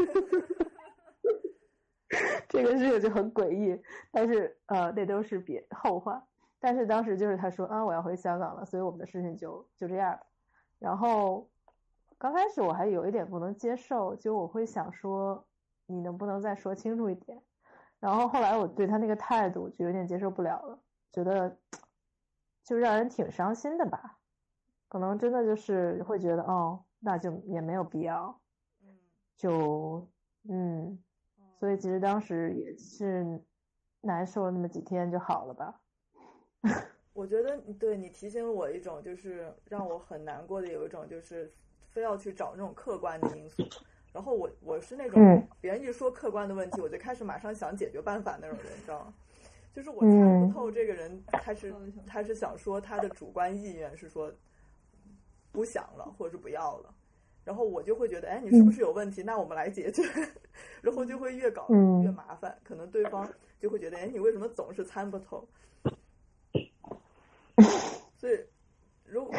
这个事情就很诡异。但是呃，那都是别后话。但是当时就是他说啊，我要回香港了，所以我们的事情就就这样。然后刚开始我还有一点不能接受，就我会想说你能不能再说清楚一点。然后后来我对他那个态度就有点接受不了了，觉得 就让人挺伤心的吧。可能真的就是会觉得哦，那就也没有必要，就嗯，所以其实当时也是难受了那么几天就好了吧。我觉得对你提醒了我一种，就是让我很难过的有一种，就是非要去找那种客观的因素。然后我我是那种嗯别人一说客观的问题，我就开始马上想解决办法那种人，你知道吗？就是我猜不透这个人他是他是想说他的主观意愿是说不想了或者是不要了，然后我就会觉得，哎，你是不是有问题？那我们来解决，然后就会越搞嗯越麻烦，可能对方就会觉得，哎，你为什么总是参不透？所以，如果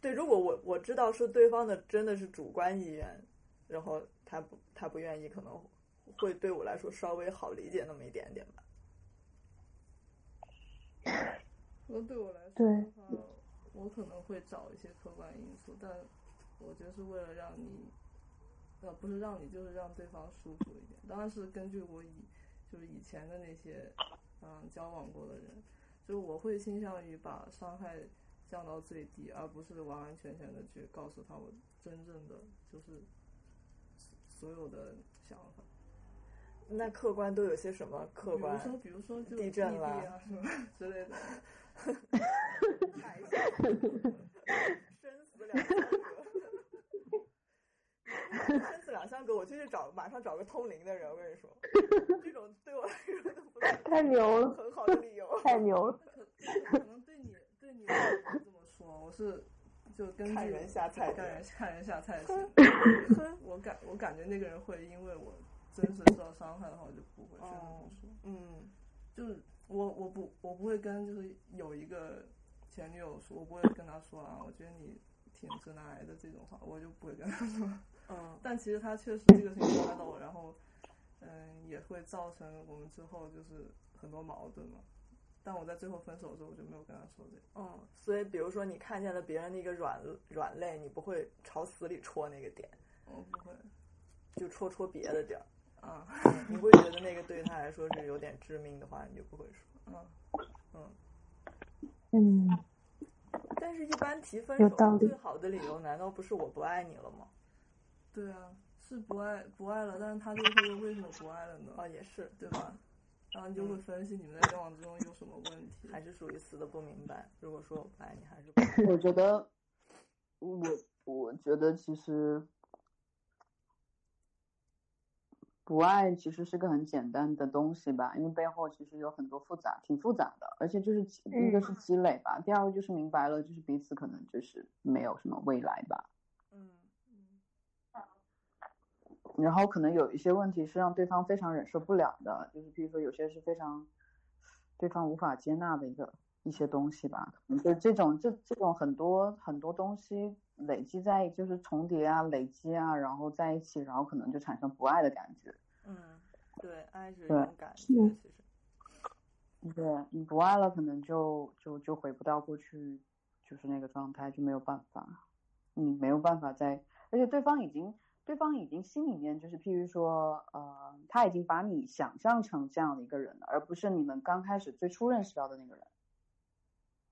对，如果我我知道是对方的真的是主观意愿，然后他不他不愿意，可能会对我来说稍微好理解那么一点点吧。那对我来说对我可能会找一些客观因素，但我觉得是为了让你，呃，不是让你，就是让对方舒服一点。当然是根据我以就是以前的那些嗯交往过的人，就是我会倾向于把伤害降到最低，而不是完完全全的去告诉他我真正的就是所有的想法。那客观都有些什么客观？比如说，比如说就地震啦啊什么之类的。海啸，生死两相隔。生死两相隔，我就去找，马上找个通灵的人。我跟你说，这种对我来说都不是太牛了，很好的理由。太牛了。可能对你对你这么说，我是就根据看人下菜看人看人下菜。我感我感觉那个人会因为我真实受到伤害的话，我就不会去这么说。嗯就是我我不我不会跟就是有一个前女友说，我不会跟她说啊，我觉得你挺直男癌的这种话，我就不会跟她说。嗯 但其实她确实这个事情伤害到我，然后嗯也会造成我们之后就是很多矛盾嘛。但我在最后分手的时候，我就没有跟他说这个。嗯，所以比如说你看见了别人的一个软软肋，你不会朝死里戳那个点，我不会就戳戳别的点儿。啊，你会觉得那个对他来说是有点致命的话，你就不会说。嗯嗯嗯，但是，一般提分手最好的理由，难道不是我不爱你了吗？对啊，是不爱不爱了，但是他就会问为什么不爱了呢？啊，也是，对吧？然后你就会分析你们在交往之中有什么问题。还是属于死的不明白。如果说我不爱你，还是不我觉得，我我觉得其实不爱其实是个很简单的东西吧，因为背后其实有很多复杂，挺复杂的，而且就是第一个是积累吧，第二个就是明白了，就是彼此可能就是没有什么未来吧，嗯然后可能有一些问题是让对方非常忍受不了的，就是比如说有些是非常对方无法接纳的一个一些东西吧，可能就是这种这这种很多很多东西累积在就是重叠啊、累积啊，然后在一起，然后可能就产生不爱的感觉。嗯，对，爱是一对种感觉，其实。对你不爱了，可能就就就回不到过去就是那个状态，就没有办法，你没有办法再，而且对方已经对方已经心里面就是譬如说，呃，他已经把你想象成这样的一个人了，而不是你们刚开始最初认识到的那个人。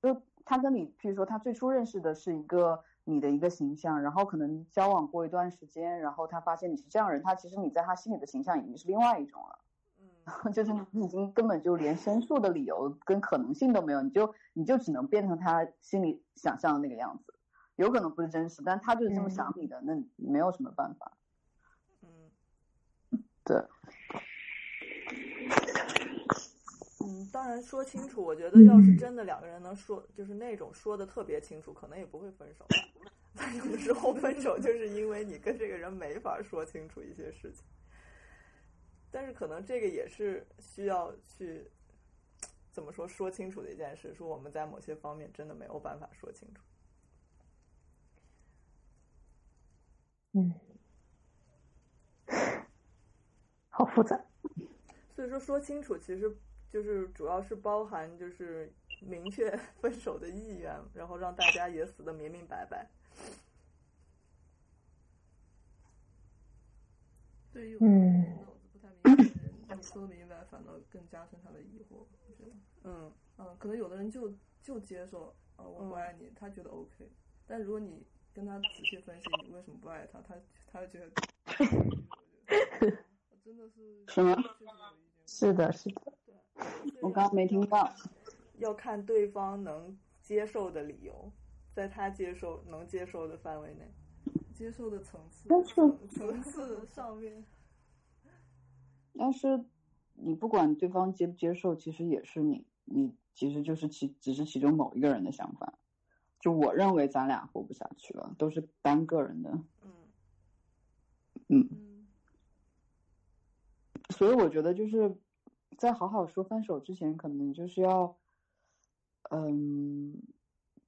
就他跟你，譬如说他最初认识的是一个你的一个形象，然后可能交往过一段时间，然后他发现你是这样人，他其实你在他心里的形象已经是另外一种了。嗯 就是你已经根本就连申诉的理由跟可能性都没有，你就你就只能变成他心里想象的那个样子，有可能不是真实，但他就是这么想你的，那你没有什么办法。嗯对，嗯，当然说清楚，我觉得要是真的两个人能说，就是那种说的特别清楚，可能也不会分手。但有的时候分手就是因为你跟这个人没法说清楚一些事情，但是可能这个也是需要去怎么说说清楚的一件事，说我们在某些方面真的没有办法说清楚。嗯，好复杂。所以说说清楚，其实就是主要是包含就是明确 分手的意愿，然后让大家也死的明明白白。对于嗯脑子不太明白的人，你说明白，反倒更加深他的疑惑。我觉得，嗯嗯，可能有的人就就接受啊、我不爱你，他觉得 OK，但如果你跟他仔细分析你为什么不爱他，他他就觉得 真的是是吗？是的，是的。我刚刚没听到。要看对方能接受的理由，在他接受能接受的范围内，接受的层次，但是层 次上面。但是你不管对方接不接受，其实也是你，你其实就是其只是其中某一个人的想法。就我认为咱俩活不下去了，都是单个人的。嗯嗯。所以我觉得就是在好好说分手之前，可能就是要。嗯，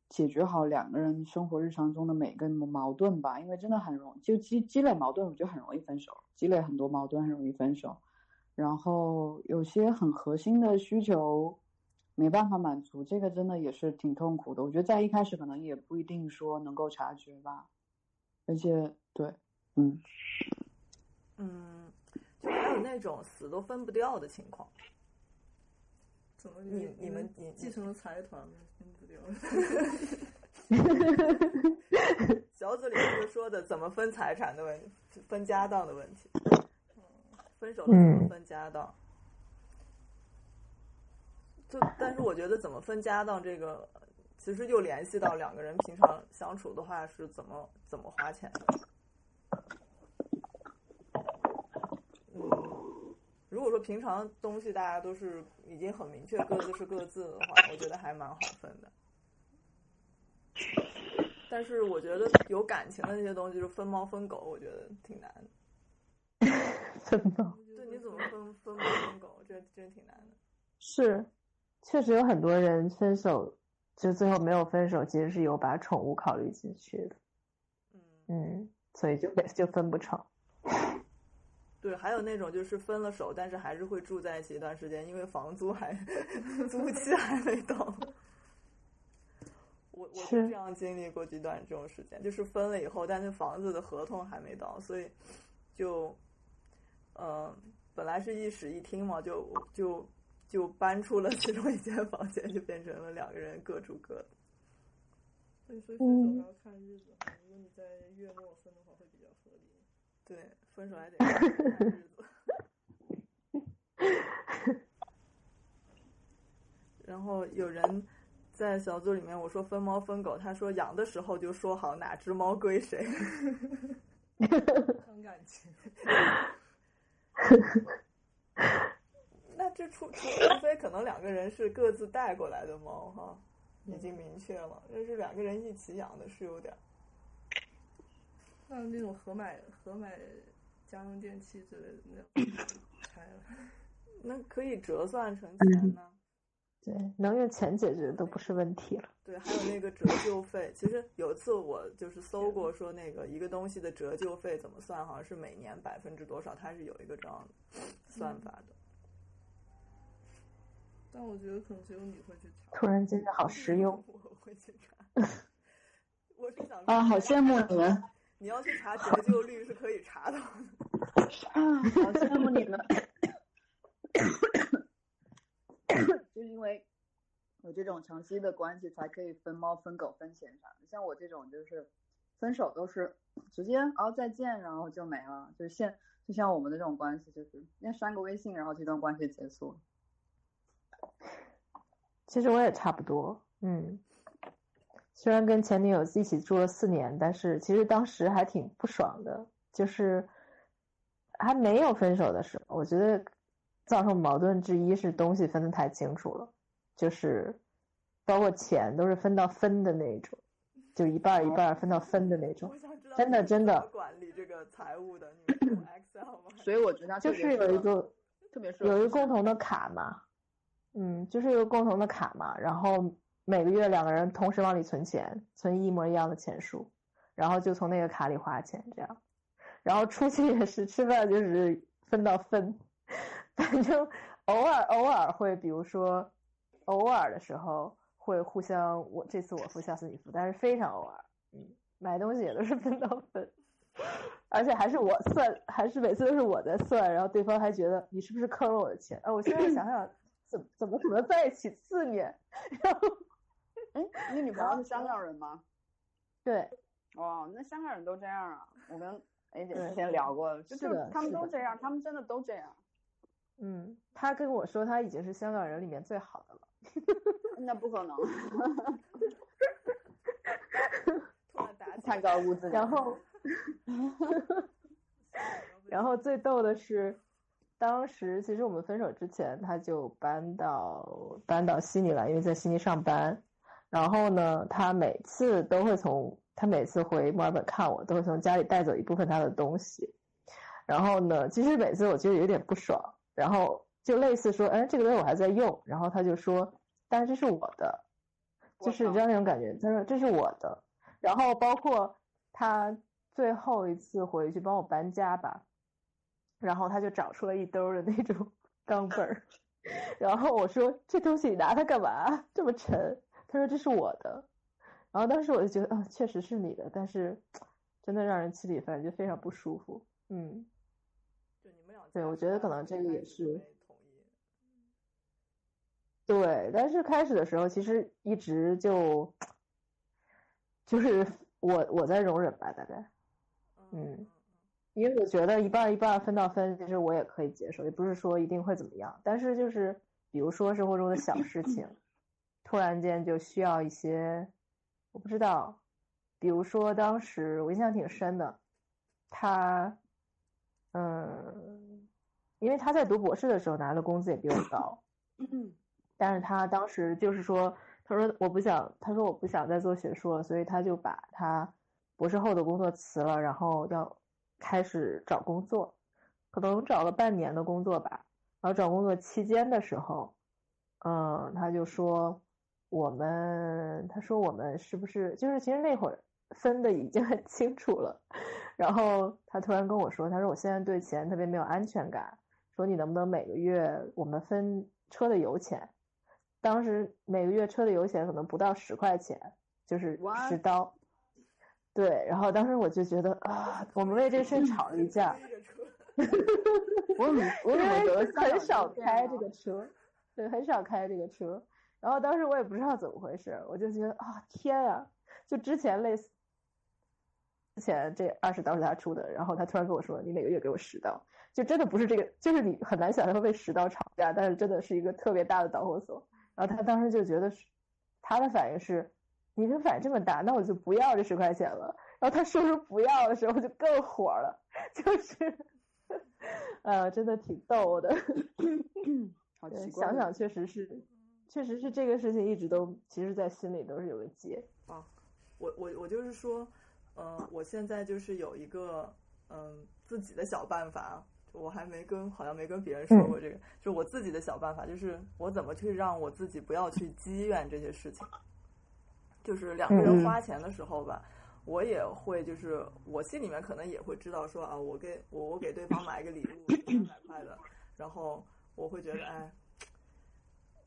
解决好两个人生活日常中的每个矛盾吧，因为真的很容就积积累矛盾，我觉得很容易分手。积累很多矛盾很容易分手，然后有些很核心的需求没办法满足，这个真的也是挺痛苦的。我觉得在一开始可能也不一定说能够察觉吧，而且对，嗯嗯，就还有那种死都分不掉的情况。怎么你你们你继承了财团吗？分不掉。小组里面说的怎么分财产的问题，分家当的问题。分手了怎么分家当？就但是我觉得怎么分家当这个，其实又联系到两个人平常相处的话是怎么怎么花钱的。如果说平常东西大家都是已经很明确各自是各自的话，我觉得还蛮好分的。但是我觉得有感情的那些东西，就分猫分狗，我觉得挺难的。分猫？对，你怎么分分猫分狗？这真挺难的。是，确实有很多人分手，就最后没有分手，其实是有把宠物考虑进去的。嗯嗯，所以就就分不成。对，还有那种就是分了手，但是还是会住在一起一段时间，因为房租还租期还没到。我我是这样经历过几段这种时间，就是分了以后，但是房子的合同还没到，所以就嗯，本来是一室一厅嘛，就就就搬出了其中一间房间，就变成了两个人各住各的。所以分手要看日子，如果你在月末分的话，会比较合理。对。分手还得，然后有人在小组里面我说分猫分狗，他说养的时候就说好哪只猫归谁，伤感情。那这除除非可能两个人是各自带过来的猫哈，已经明确了，但是两个人一起养的是有点。那那种合买合买。家用电器之类的那种 拆了，那可以折算成钱呢？对，能用钱解决都不是问题了。对，还有那个折旧费，其实有一次我就是搜过，说那个一个东西的折旧费怎么算，好像是每年百分之多少，它是有一个这样的算法的。但我觉得可能只有你会去查。突然间好实用。我会去查。我是想啊，好羡慕你们。你要去查折旧率是可以查到的。啊，好羡慕你们！就因为有这种长期的关系，才可以分猫分狗分钱啥的。像我这种就是分手都是直接哦再见，然后就没了。就是现就像我们的这种关系，就是先删个微信，然后这段关系结束。其实我也差不多，嗯。虽然跟前女友一起住了四年，但是其实当时还挺不爽的。就是还没有分手的时候，我觉得造成矛盾之一是东西分的太清楚了，就是包括钱都是分到分的那种，就一半一半分到分的那种。真的真的。管理这个财务的，你们用 Excel 吗？所以我觉得就是有一个特别有一个共同的卡嘛，嗯，就是一个共同的卡嘛，然后。每个月两个人同时往里存钱，存一模一样的钱数，然后就从那个卡里花钱，这样，然后出去也是吃饭就是分到分，反正偶尔偶尔会，比如说偶尔的时候会互相，我这次我付下次你付，但是非常偶尔，嗯，买东西也都是分到分，而且还是我算，还是每次都是我在算，然后对方还觉得你是不是坑了我的钱？哎，我现在想想，怎怎么可能在一起四年，然后。哎，你女朋友是香港人吗？对，哇，那香港人都这样啊！我跟 A 姐对之前聊过，就是他们都这样，他们真的都这样。嗯，他跟我说他已经是香港人里面最好的了。那不可能，突然打起太高估自己。然后，然后最逗的是，当时其实我们分手之前，他就搬到搬到悉尼来，因为在悉尼上班。然后呢，他每次都会从他每次回墨尔本看我，都会从家里带走一部分他的东西。然后呢，其实每次我觉得有点不爽，然后就类似说，哎，这个东西我还在用，然后他就说，但是这是我的，就是你知道那种感觉，他说这是我的。然后包括他最后一次回去帮我搬家吧，然后他就找出了一兜儿的那种 钢镚儿，然后我说这东西你拿它干嘛？这么沉？他说这是我的。然后当时我就觉得，啊、确实是你的，但是真的让人心里反正就非常不舒服。嗯，就你们俩对我觉得可能这个也是统一对，但是开始的时候其实一直就就是我我在容忍吧，大概。嗯因为我觉得一半一半分到分，其实我也可以接受，也不是说一定会怎么样。但是就是比如说生活中的小事情，突然间就需要一些，我不知道，比如说当时我印象挺深的，他，嗯，因为他在读博士的时候拿的工资也比我高，但是他当时就是说，他说我不想，他说我不想再做学术了，所以他就把他博士后的工作辞了，然后要开始找工作，可能找了半年的工作吧。然后找工作期间的时候，嗯，他就说我们，他说我们是不是就是其实那会儿分的已经很清楚了，然后他突然跟我说，他说我现在对钱特别没有安全感，说你能不能每个月我们分车的油钱？当时每个月车的油钱可能不到十块钱，就是十 What？刀。对，然后当时我就觉得啊，我们为这事吵了一架，我怎么我怎么觉得很少开这个车，对，很少开这个车。然后当时我也不知道怎么回事，我就觉得啊，天啊！就之前类似，之前这二十刀是他出的，然后他突然跟我说，你每个月给我十刀，就真的不是这个，就是你很难想象会被十刀吵架，但是真的是一个特别大的导火索。然后他当时就觉得是，他的反应是，你这反应这么大，那我就不要这十块钱了。然后他说出不要的时候，就更火了，就是，呃，真的挺逗的。好奇怪。想想确实是，确实是这个事情一直都，其实在心里都是有个结啊。我我我就是说，嗯、我现在就是有一个嗯、自己的小办法，我还没跟好像没跟别人说过这个，就是我自己的小办法，就是我怎么去让我自己不要去积怨这些事情，就是两个人花钱的时候吧。我也会，就是我心里面可能也会知道说啊，我给我我给对方买一个礼物三百块的，然后我会觉得哎，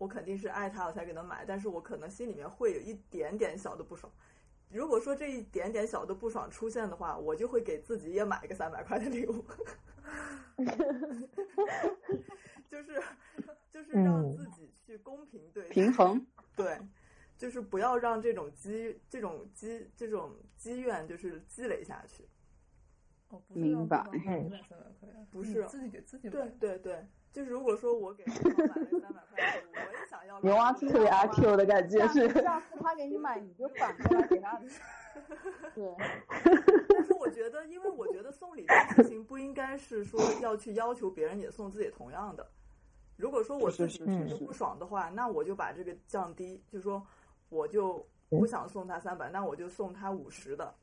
我肯定是爱他我才给他买，但是我可能心里面会有一点点小的不爽。如果说这一点点小的不爽出现的话，我就会给自己也买一个三百块的礼物，就是就是让嗯自己去公平对待平衡，对，就是不要让这种积这种积这种积怨就是积累下去。哦，不是让明白不是自己给自己买。对对对，就是如果说我给对方买了三百块的礼物，我也想要牛蛙给特别阿 Q 的感觉是，下次他给你买，你就反过来给他。对，但是我觉得，因为我觉得送礼的事情不应该是说要去要求别人也送自己同样的。如果说我自己是是是觉得不爽的话，那我就把这个降低，就说我就不想送他三百，那我就送他五十的。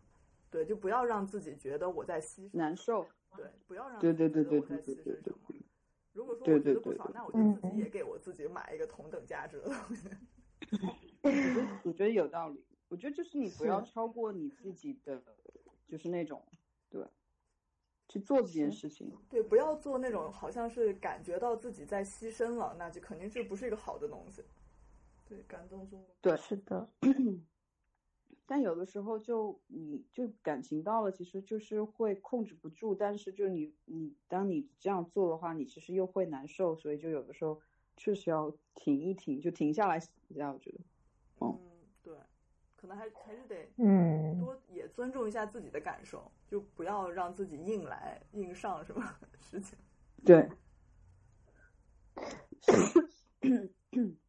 对，就不要让自己觉得我在牺牲，难受。对，不要让对自己对对觉得我在对对对对牺牲什么。如果说对我觉得不爽，对对对那我就自己也给我自己买一个同等价值的东西。我觉得有道理。我觉得就是你不要超过你自己的，就是那种对，去做这件事情。对，不要做那种好像是感觉到自己在牺牲了，那就肯定就不是一个好的东西。对，感动中国。对，是的，但有的时候就你就感情到了，其实就是会控制不住。但是就你你当你这样做的话，你其实又会难受，所以就有的时候确实要停一停，就停下来想一下。我觉得，哦嗯，对，可能还还是得嗯多也尊重一下自己的感受，就不要让自己硬来硬上什么 事情。对，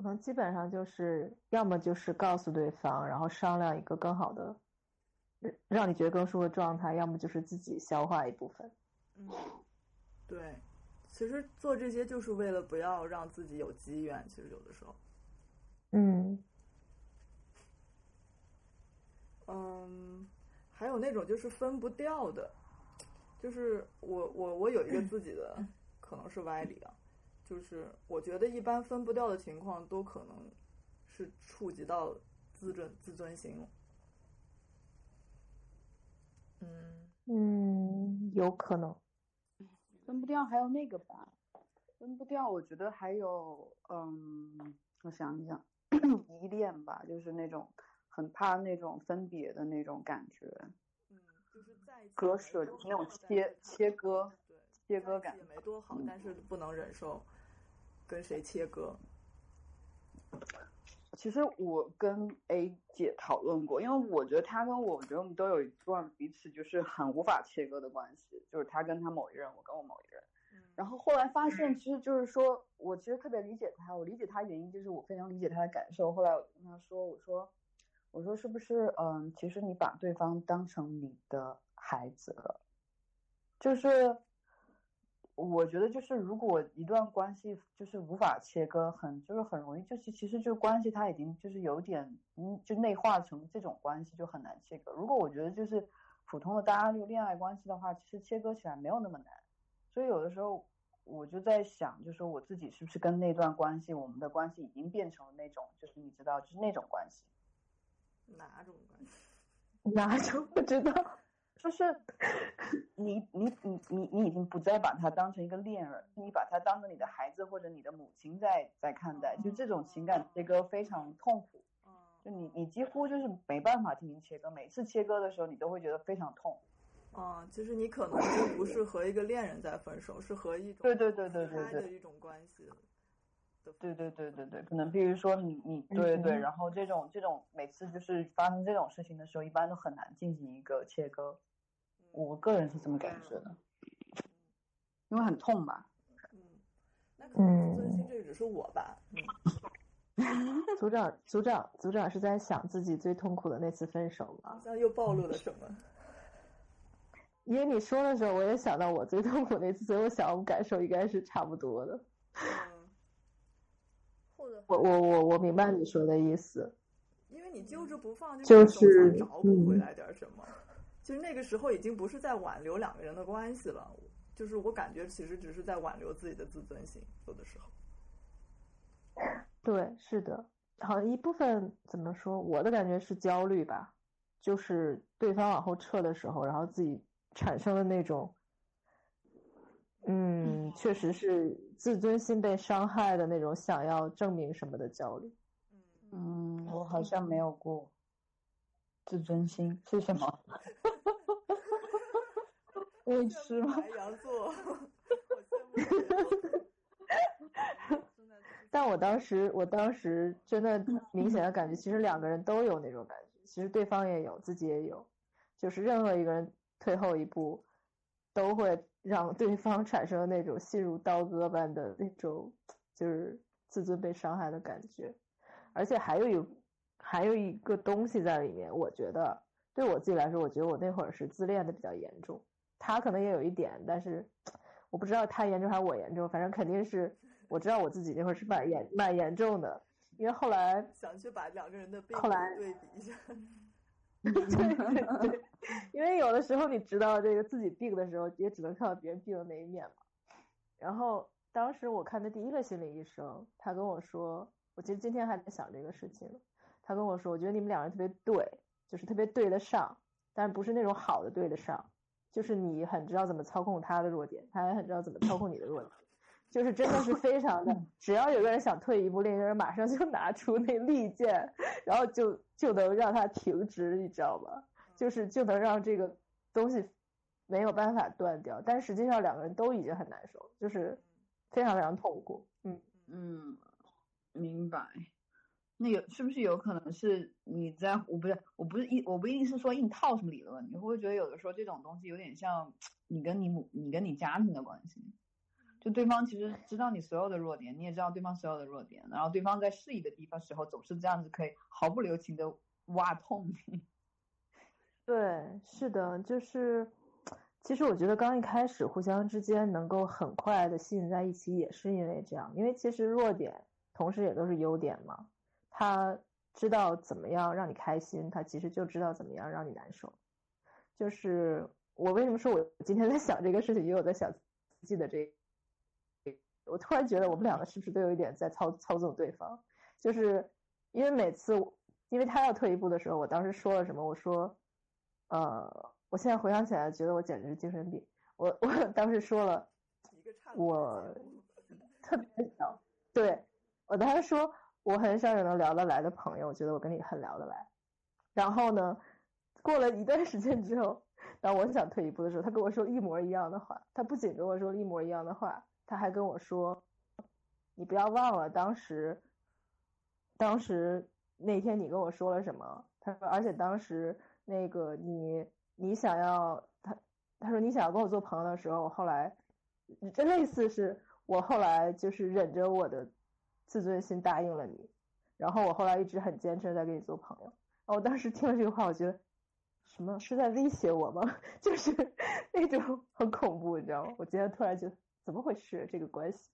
可能基本上就是要么就是告诉对方，然后商量一个更好的，让让你觉得更舒服的状态；要么就是自己消化一部分。嗯，对，其实做这些就是为了不要让自己有积怨。其实有的时候，嗯嗯，还有那种就是分不掉的，就是我我我有一个自己的可能是歪理啊，就是我觉得一般分不掉的情况都可能是触及到自尊自尊心了。嗯，嗯，有可能。分不掉，还有那个吧，分不掉。我觉得还有，嗯，我想一想，依恋吧，就是那种很怕那种分别的那种感觉，嗯，就是在一起割没舍那种多好但切切割，对，切割感。没多好，但是不能忍受跟谁切割。其实我跟 A 姐讨论过，因为我觉得她跟我，我觉得我们都有一段彼此就是很无法切割的关系，就是她跟她某一任，我跟我某一任。嗯然后后来发现，其实就是说我其实特别理解她，我理解她原因就是我非常理解她的感受。后来我就跟她说，我说，我说是不是嗯，其实你把对方当成你的孩子了，就是我觉得就是如果一段关系就是无法切割，很就是很容易就是其实就关系它已经就是有点嗯就内化成这种关系就很难切割。如果我觉得就是普通的大家就恋爱关系的话，其实切割起来没有那么难。所以有的时候我就在想，就说我自己是不是跟那段关系，我们的关系已经变成了那种，就是你知道，就是那种关系，哪种关系？哪种不知道？就是你你你你你已经不再把他当成一个恋人，你把他当成你的孩子或者你的母亲在在看待，就这种情感切割非常痛苦，嗯。就你你几乎就是没办法进行切割，每次切割的时候你都会觉得非常痛。啊，就是你可能就不是和一个恋人在分手，是和一种对对对对对对。的一种关系对对对对对，可能比如说你你对对，嗯。然后这种这种每次就是发生这种事情的时候，一般都很难进行一个切割，我个人是这么感觉的，因为很痛吧。嗯，那可能自尊心这只是我吧，嗯，组长，组长，组长是在想自己最痛苦的那次分手吗好？像又暴露了什么？因为你说的时候，我也想到我最痛苦那次，所以我想我们感受应该是差不多的。嗯，或者我我我我明白你说的意思。因为你揪着不放，就总想是找补回嗯来点儿什么。其实那个时候已经不是在挽留两个人的关系了，就是我感觉其实只是在挽留自己的自尊心，有的时候。对，是的，好像一部分怎么说，我的感觉是焦虑吧，就是对方往后撤的时候，然后自己产生了那种，嗯，确实是自尊心被伤害的那种想要证明什么的焦虑。嗯，我好像没有过自尊心是什么？会吃吗？白羊座，好羡慕你哦。但我当时，我当时真的明显的感觉，其实两个人都有那种感觉，其实对方也有，自己也有，就是任何一个人退后一步，都会让对方产生那种心如刀割般的那种，就是自尊被伤害的感觉。而且还有一还有一个东西在里面，我觉得对我自己来说，我觉得我那会儿是自恋的比较严重，他可能也有一点，但是我不知道他严重还是我严重，反正肯定是 我知道我自己那会儿是蛮严蛮严重的，因为后来 想去把两个人的背后来对比一下。对对对，因为有的时候你知道这个自己病的时候，也只能看到别人病的那一面嘛。然后当时我看的第一个心理医生，他跟我说，我其实今天还在想这个事情。他跟我说，我觉得你们两个人特别对，就是特别对得上，但是不是那种好的对得上，就是你很知道怎么操控他的弱点，他也很知道怎么操控你的弱点。就是真的是非常的，只要有个人想退一步，另一个人马上就拿出那利剑，然后就就能让他停止，你知道吗？就是就能让这个东西没有办法断掉，但实际上两个人都已经很难受，就是非常非常痛苦。嗯，嗯，明白。那有是不是有可能是你在我不是我不是一我不一定是说硬套什么理论，你会不会觉得有的时候这种东西有点像你跟你母你跟你家庭的关系？就对方其实知道你所有的弱点，你也知道对方所有的弱点，然后对方在适宜的地方时候总是这样子可以毫不留情的挖痛你。对，是的，就是其实我觉得刚一开始互相之间能够很快的吸引在一起，也是因为这样，因为其实弱点同时也都是优点嘛。他知道怎么样让你开心，他其实就知道怎么样让你难受。就是我为什么说我今天在想这个事情，因为我在想自己的这。我突然觉得我们两个是不是都有一点在操操纵对方？就是因为每次，因为他要退一步的时候，我当时说了什么？我说，呃，我现在回想起来，觉得我简直是精神病。我我当时说了，我特别想，对我当时说我很少有能聊得来的朋友，我觉得我跟你很聊得来。然后呢，过了一段时间之后，当我想退一步的时候，他跟我说一模一样的话。他不仅跟我说一模一样的话。他还跟我说：“你不要忘了当时，当时那天你跟我说了什么？”他说：“而且当时那个你，你想要他，他说你想要跟我做朋友的时候，我后来，这类似是我后来就是忍着我的自尊心答应了你，然后我后来一直很坚持在跟你做朋友。然后我当时听了这个话，我觉得什么是在威胁我吗？就是 那种很恐怖，你知道吗？我今天突然觉得。”怎么回事？这个关系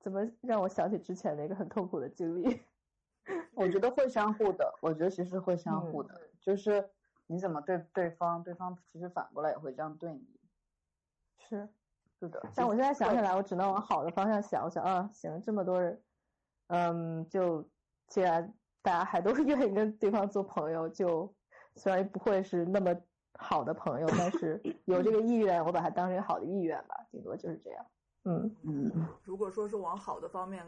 怎么让我想起之前的一个很痛苦的经历？我觉得会相互的，我觉得其实会相互的，就是你怎么对对方，对方其实反过来也会这样对你。是，是的。但我现在想起来，我只能往好的方向想。我想啊，行，这么多人，嗯，就既然大家还都愿意跟对方做朋友，就虽然不会是那么。好的朋友，但是有这个意愿，我把它当成好的意愿吧，顶多就是这样。嗯嗯。如果说是往好的方面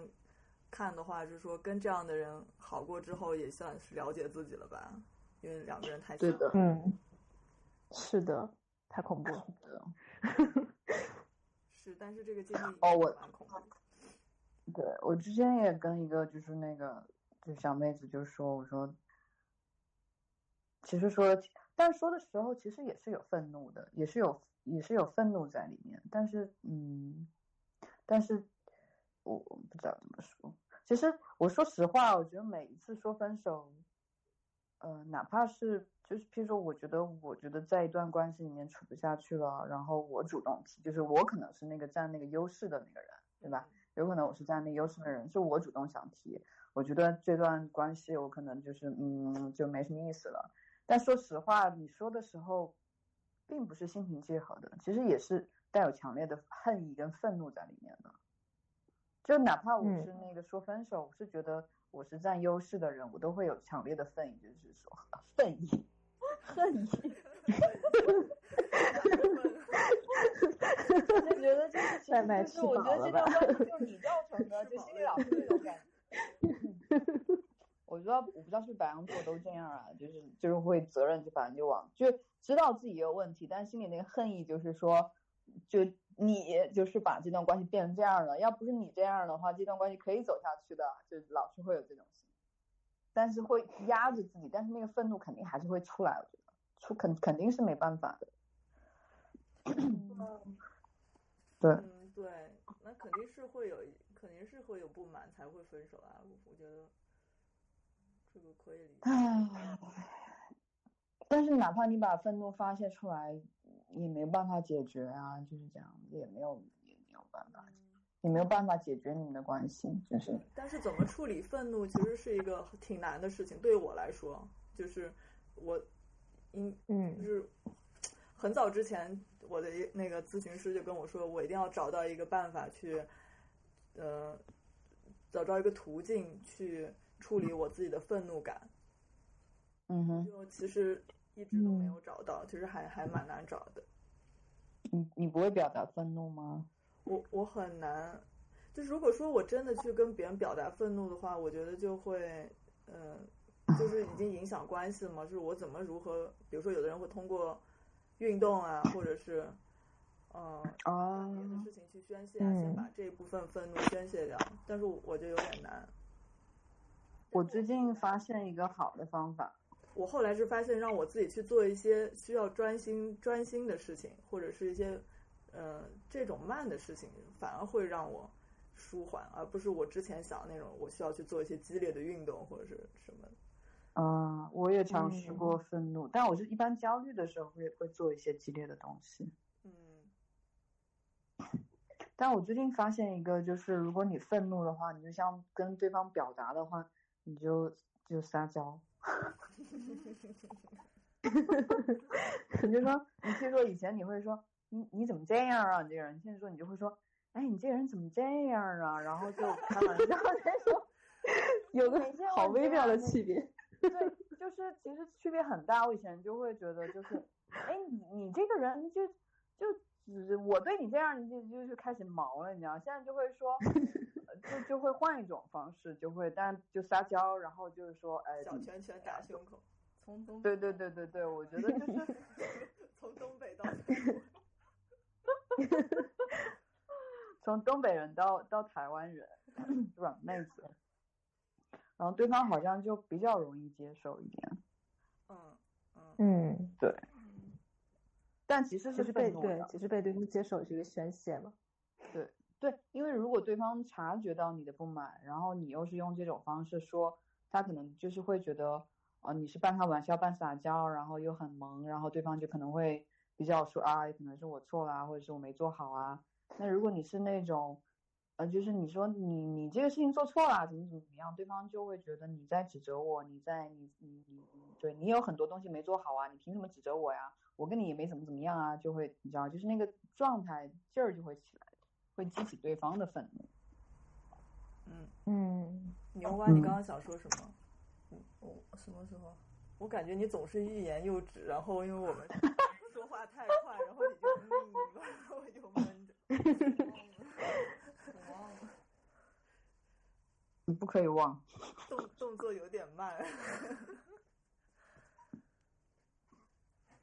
看的话，就是说跟这样的人好过之后，也算是了解自己了吧？因为两个人太对的，嗯，是的，太恐怖了。是，但是这个经历哦，我蛮恐怖。对我之前也跟一个就是那个就小妹子就说，我说，其实说。但说的时候，其实也是有愤怒的，也是有也是有愤怒在里面。但是，嗯，但是我不知道怎么说。其实我说实话，我觉得每一次说分手，呃，哪怕是就是，譬如说，我觉得我觉得在一段关系里面处不下去了，然后我主动提，就是我可能是那个占那个优势的那个人，对吧？有可能我是占那优势的人，是我主动想提。我觉得这段关系我可能就是嗯，就没什么意思了。但说实话，你说的时候，并不是心平气和的，其实也是带有强烈的恨意跟愤怒在里面的。就哪怕我是那个说分手，我是觉得我是占优势的人，我都会有强烈的愤意，就是说 愤意、恨意。就觉得就是其实就是我觉得这段关系 就是你造成的，就心里老是那种感觉。我知道，我不知道是白羊座都这样啊，就是就是会责任就反正就往就知道自己也有问题，但心里那个恨意就是说，就你就是把这段关系变成这样了，要不是你这样的话，这段关系可以走下去的，就老是会有这种心，但是会压着自己，但是那个愤怒肯定还是会出来，我觉得出肯肯定是没办法的。对，嗯对，那肯定是会有，肯定是会有不满才会分手啊，我觉得。唉，但是哪怕你把愤怒发泄出来，也没办法解决啊，就是这样，也没有也没有办法，也没有办法解决你们的关系，就是。但是怎么处理愤怒，其实是一个挺难的事情。对于我来说，就是我，嗯嗯，就是很早之前，我的那个咨询师就跟我说，我一定要找到一个办法去，呃，找到一个途径去。处理我自己的愤怒感，嗯哼，就其实一直都没有找到，其实还还蛮难找的。你你不会表达愤怒吗？我我很难，就是如果说我真的去跟别人表达愤怒的话，我觉得就会，嗯，就是已经影响关系了嘛。就是我怎么如何，比如说有的人会通过运动啊，或者是，嗯，啊，别的事情去宣泄啊，先把这一部分愤怒宣泄掉。但是我就有点难。我最近发现一个好的方法，我后来是发现，让我自己去做一些需要专心专心的事情，或者是一些呃这种慢的事情，反而会让我舒缓，而不是我之前想的那种我需要去做一些激烈的运动或者是什么。嗯，我也尝试过愤怒，但我是一般焦虑的时候会会做一些激烈的东西。嗯，但我最近发现一个，就是如果你愤怒的话，你就像跟对方表达的话，你就就撒娇。你就说，你听说以前你会说，你你怎么这样啊？你这个人，现在说你就会说，哎，你这个人怎么这样啊？然后就开玩笑那种，有个好微妙的区别。对，就是其实区别很大。我以前就会觉得，就是，哎，你你这个人就就只我对你这样，你就就是开始毛了，你知道？现在就会说，就就会换一种方式，就会但就撒娇，然后就是说，哎，小拳拳打胸口，从东对对对对对，我觉得就是从东北到 从东北人到到台湾人，软妹子。然后对方好像就比较容易接受一点，嗯嗯嗯，对，但其实是被对，其实被对方接受是一个宣泄嘛，对对，因为如果对方察觉到你的不满，然后你又是用这种方式说，他可能就是会觉得，呃，你是半开玩笑半撒娇，然后又很萌，然后对方就可能会比较说啊，可能是我错了，或者是我没做好啊。那如果你是那种。呃，就是你说你你这个事情做错了，怎么怎么怎么样，对方就会觉得你在指责我，你在你你你对你有很多东西没做好啊，你凭什么指责我呀？我跟你也没怎么怎么样啊，就会你知道，就是那个状态劲儿就会起来，会激起对方的愤怒。嗯嗯，牛蛙，你刚刚想说什么？嗯，我什么时候？我感觉你总是欲言又止，然后因为我们 说话太快，然后你就嗯，然后 就闷着。你不可以忘，动动作有点慢，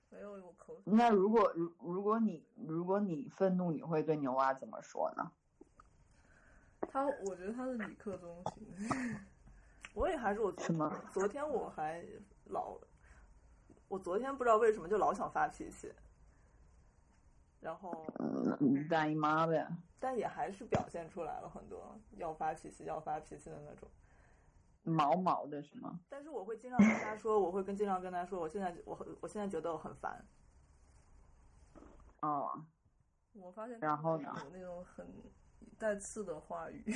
没有我口水。那如果如如果你如果你愤怒，你会对牛蛙怎么说呢？他，我觉得他是理科中心。我也还是我什么？昨天我还老，我昨天不知道为什么就老想发脾气。然后，嗯，大姨妈呗。但也还是表现出来了很多要发脾气、要发脾气的那种，毛毛的是吗？但是我会经常跟他说，我会跟经常跟他说，我现在我我现在觉得我很烦。哦。我发现然后呢？有那种很带刺的话语，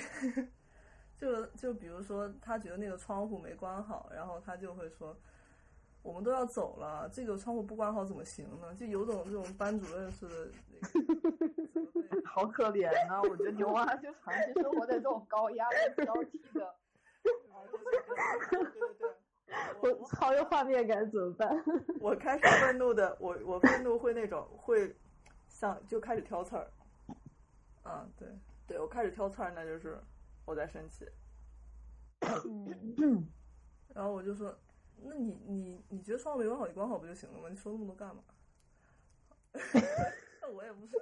就就比如说他觉得那个窗户没关好，然后他就会说。我们都要走了，这个窗户不关好怎么行呢？就有种这种班主任似的，好可怜呐！我觉得牛蛙就长期生活在这种高压的交替的，对对对，我超有画面感，怎么办？我开始愤怒的，我我愤怒会那种会，像就开始挑刺儿，啊，对，对我开始挑刺儿，那就是我在生气，嗯，然后我就说。那你你你觉得窗户没关好，你关好不就行了吗？你说那么多干嘛？那我也不是。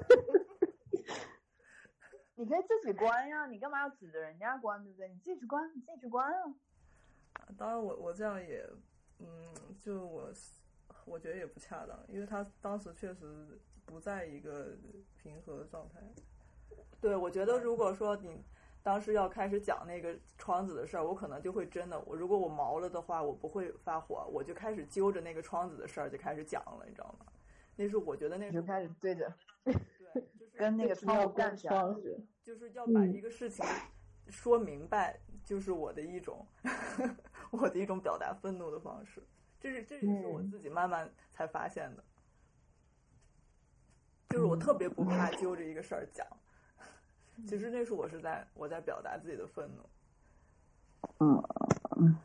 你可以自己关呀，你干嘛要指着人家关，对不对？你自己去关，你自己去关啊。当然，我我这样也，嗯，就我我觉得也不恰当，因为他当时确实不在一个平和的状态。对，我觉得如果说你。当时要开始讲那个窗子的事儿，我可能就会真的，我如果我毛了的话，我不会发火，我就开始揪着那个窗子的事儿就开始讲了，你知道吗？那是我觉得那就开始对着，对，就是跟那个窗户干起来，就是要把一个事情说明白，就是我的一种，我的一种表达愤怒的方式，这是这也是我自己慢慢才发现的，就是我特别不怕揪着一个事儿讲。其实那是我是在我在表达自己的愤怒。嗯嗯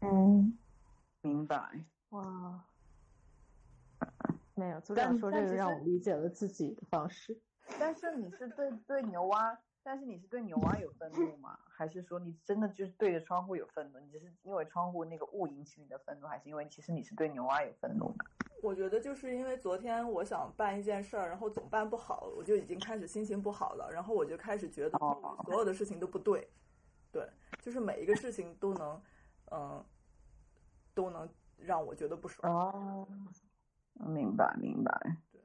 嗯，明白。哇，没有组长说这个让我理解了自己的方式。但是你是对对牛蛙，但是你是对牛蛙有愤怒吗？还是说你真的就是对着窗户有愤怒？你只是因为窗户那个雾引起你的愤怒，还是因为其实你是对牛蛙有愤怒的？我觉得就是因为昨天我想办一件事儿，然后总办不好，我就已经开始心情不好了，然后我就开始觉得所有的事情都不对，对，就是每一个事情都能嗯，都能让我觉得不爽。哦，明白明白。对，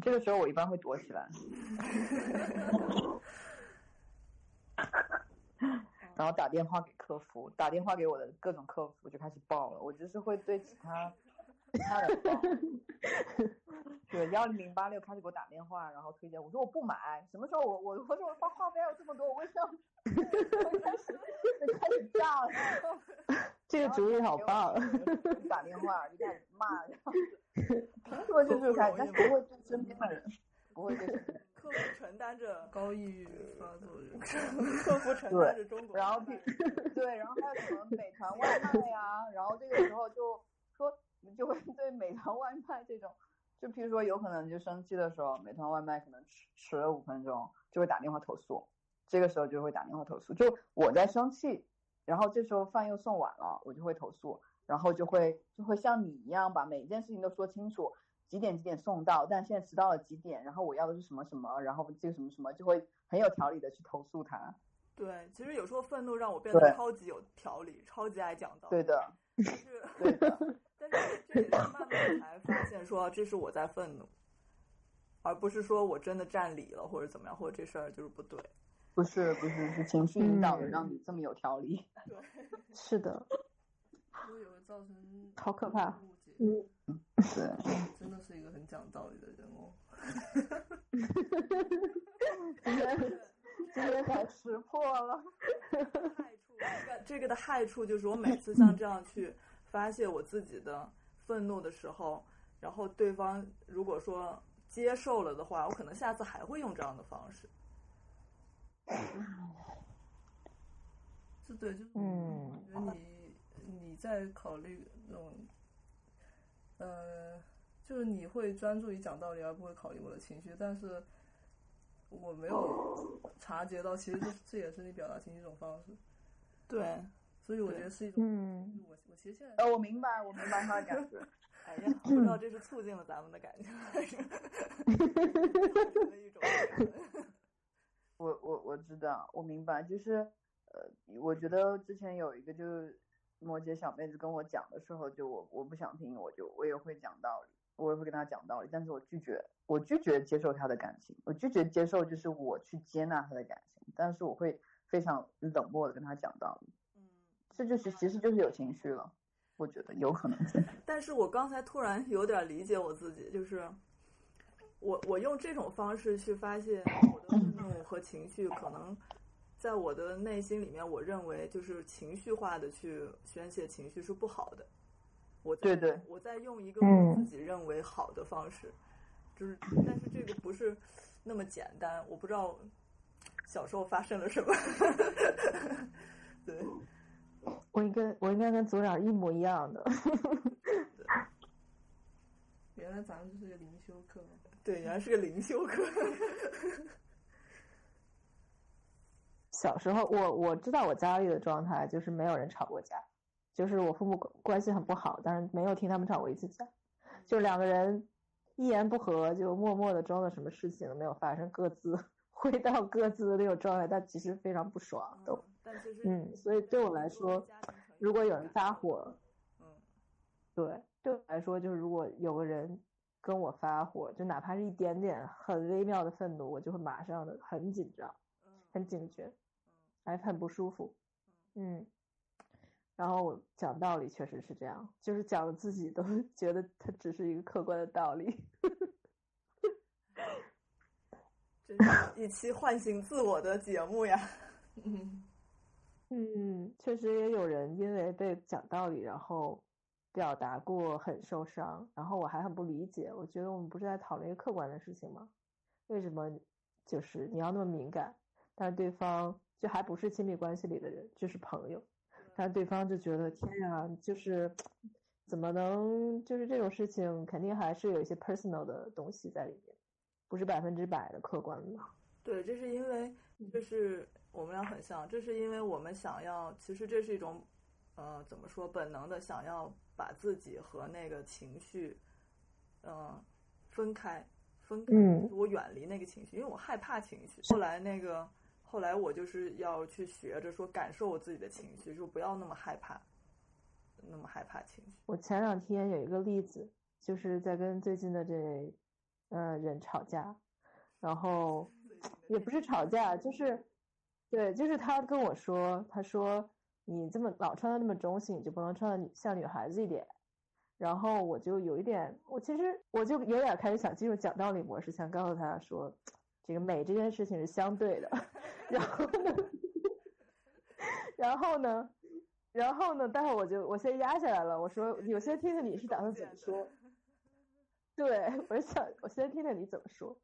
这个时候我一般会躲起来。然后打电话给客服，打电话给我的各种客服就开始爆了。我就是会对其他其他人报，对幺零零八六开始给我打电话，然后推荐我说我不买，什么时候我我我说我花话费要这么多，我为什么我开始就开始炸了？这个主意好棒！打电话就开始骂，然后凭什么就 是开始，但是不会对身边的人，不会对。客服承担着高抑郁发作，客服承担着中国，然后对，然后还有什么美团外卖呀，然后这个时候就说就会对美团外卖这种，就比如说有可能就生气的时候，美团外卖可能迟迟了五分钟，就会打电话投诉，这个时候就会打电话投诉，就我在生气，然后这时候饭又送晚了，我就会投诉，然后就会就会像你一样把每一件事情都说清楚。几点几点送到，但现在迟到了几点，然后我要的是什么什么，然后这个什么什么就会很有条理的去投诉他。对，其实有时候愤怒让我变得超级有条理，超级爱讲道理。对的，但是对的，但是这也是慢慢才发现说这是我在愤怒，而不是说我真的占理了或者怎么样，或者这事儿就是不对。不是不是是情绪引导的，让你这么有条理。对，是的。都有造成好可怕。嗯，对，真的是一个很讲道理的人哦。今天 今天才识破了。害处，这个这个的害处就是我每次像这样去发泄我自己的愤怒的时候，然后对方如果说接受了的话，我可能下次还会用这样的方式。是对，就是嗯，我觉得你你在考虑那种。呃，就是你会专注于讲道理，而不会考虑我的情绪。但是我没有察觉到，其实这这也是你表达情绪一种方式。对，所以我觉得是一种。嗯。我我其实现在。呃，我明白，我明白他的感觉。哎呀，不知道这是促进了咱们的感情，还是一种。我我我知道，我明白，就是呃，我觉得之前有一个就是。摩羯小妹子跟我讲的时候，就我我不想听，我就我也会讲道理，我也会跟她讲道理，但是我拒绝，我拒绝接受她的感情，我拒绝接受就是我去接纳她的感情，但是我会非常冷漠的跟她讲道理，嗯，这就是其实就是有情绪了，我觉得有可能是。但是我刚才突然有点理解我自己，就是我我用这种方式去发泄我的愤怒和情绪，可能。在我的内心里面，我认为就是情绪化的去宣泄情绪是不好的。我对对，我在用一个我自己认为好的方式，就是但是这个不是那么简单。我不知道小时候发生了什么。对，我应该我应该跟组长一模一样的。原来咱们就是个灵修课。对，原来是个灵修课。小时候，我我知道我家里的状态就是没有人吵过架，就是我父母关系很不好，但是没有听他们吵过一次架，就两个人一言不合就默默的装作什么事情都没有发生，各自 回到各自的那种状态，但其实非常不爽都。嗯，所以对我来说，如果有人发火，嗯，对，对我来说就是如果有个人跟我发火，就哪怕是一点点很微妙的愤怒，我就会马上的很紧张，很警觉。还很不舒服，嗯，然后讲道理确实是这样，就是讲的自己都 觉得它只是一个客观的道理。真是一期唤醒自我的节目呀。嗯 嗯，确实也有人因为被讲道理，然后表达过很受伤，然后我还很不理解，我觉得我们不是在讨论一个客观的事情吗？为什么就是你要那么敏感？但是对方。就还不是亲密关系里的人，就是朋友，但是对方就觉得天呀，就是怎么能就是这种事情，肯定还是有一些 personal 的东西在里面，不是百分之百的客观的。对，这是因为就是我们俩很像，这是因为我们想要，其实这是一种，呃，怎么说，本能的想要把自己和那个情绪，嗯，分开，分开，我远离那个情绪，因为我害怕情绪。后来那个。后来我就是要去学着说感受我自己的情绪，就不要那么害怕，那么害怕情绪。我前两天有一个例子，就是在跟最近的这呃人吵架，然后 也不是吵架，就是对，就是他跟我说，他说你这么老穿的那么中性，你就不能穿的像女孩子一点。然后我就有一点，我其实我就有点开始想进入讲道理模式，想告诉他说，这个美这件事情是相对的。然后呢，然后呢，然后呢，待会儿我就我先压下来了。我说，我先听听你是打算怎么说。对，我想我先听听你怎么说。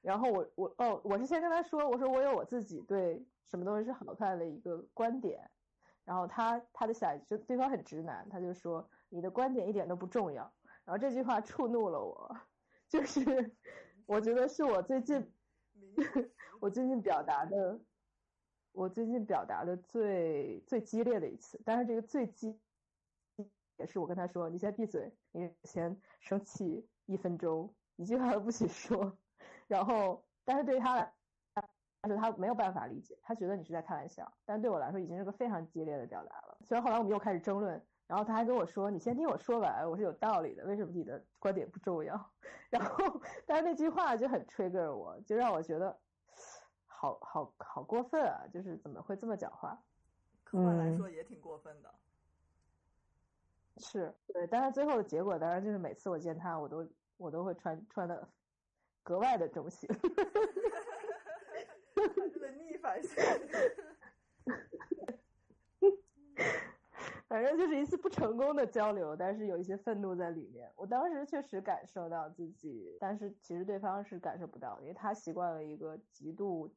然后我我哦，我是先跟他说，我说我有我自己对什么东西是好看的一个观点。然后他他的下就对方很直男，他就说你的观点一点都不重要。然后这句话触怒了我，就是 我觉得是我最近我最近表达的，我最近表达的最最激烈的一次。但是这个最激也是我跟他说，你先闭嘴，你先生气一分钟，一句话都不许说。然后，但是对于他来。但是他没有办法理解，他觉得你是在开玩笑，但对我来说已经是个非常激烈的表达了。虽然后来我们又开始争论，然后他还跟我说：“你先听我说完，我是有道理的，为什么你的观点不重要？” 然后，但是那句话就很 trigger 我，就让我觉得好好好过分啊！就是怎么会这么讲话？客观来说也挺过分的。是对，但是最后的结果当然就是每次我见他，我都我都会穿穿的格外的中性。反正就是一次不成功的交流，但是有一些愤怒在里面。我当时确实感受到自己，但是其实对方是感受不到，因为他习惯了一个极度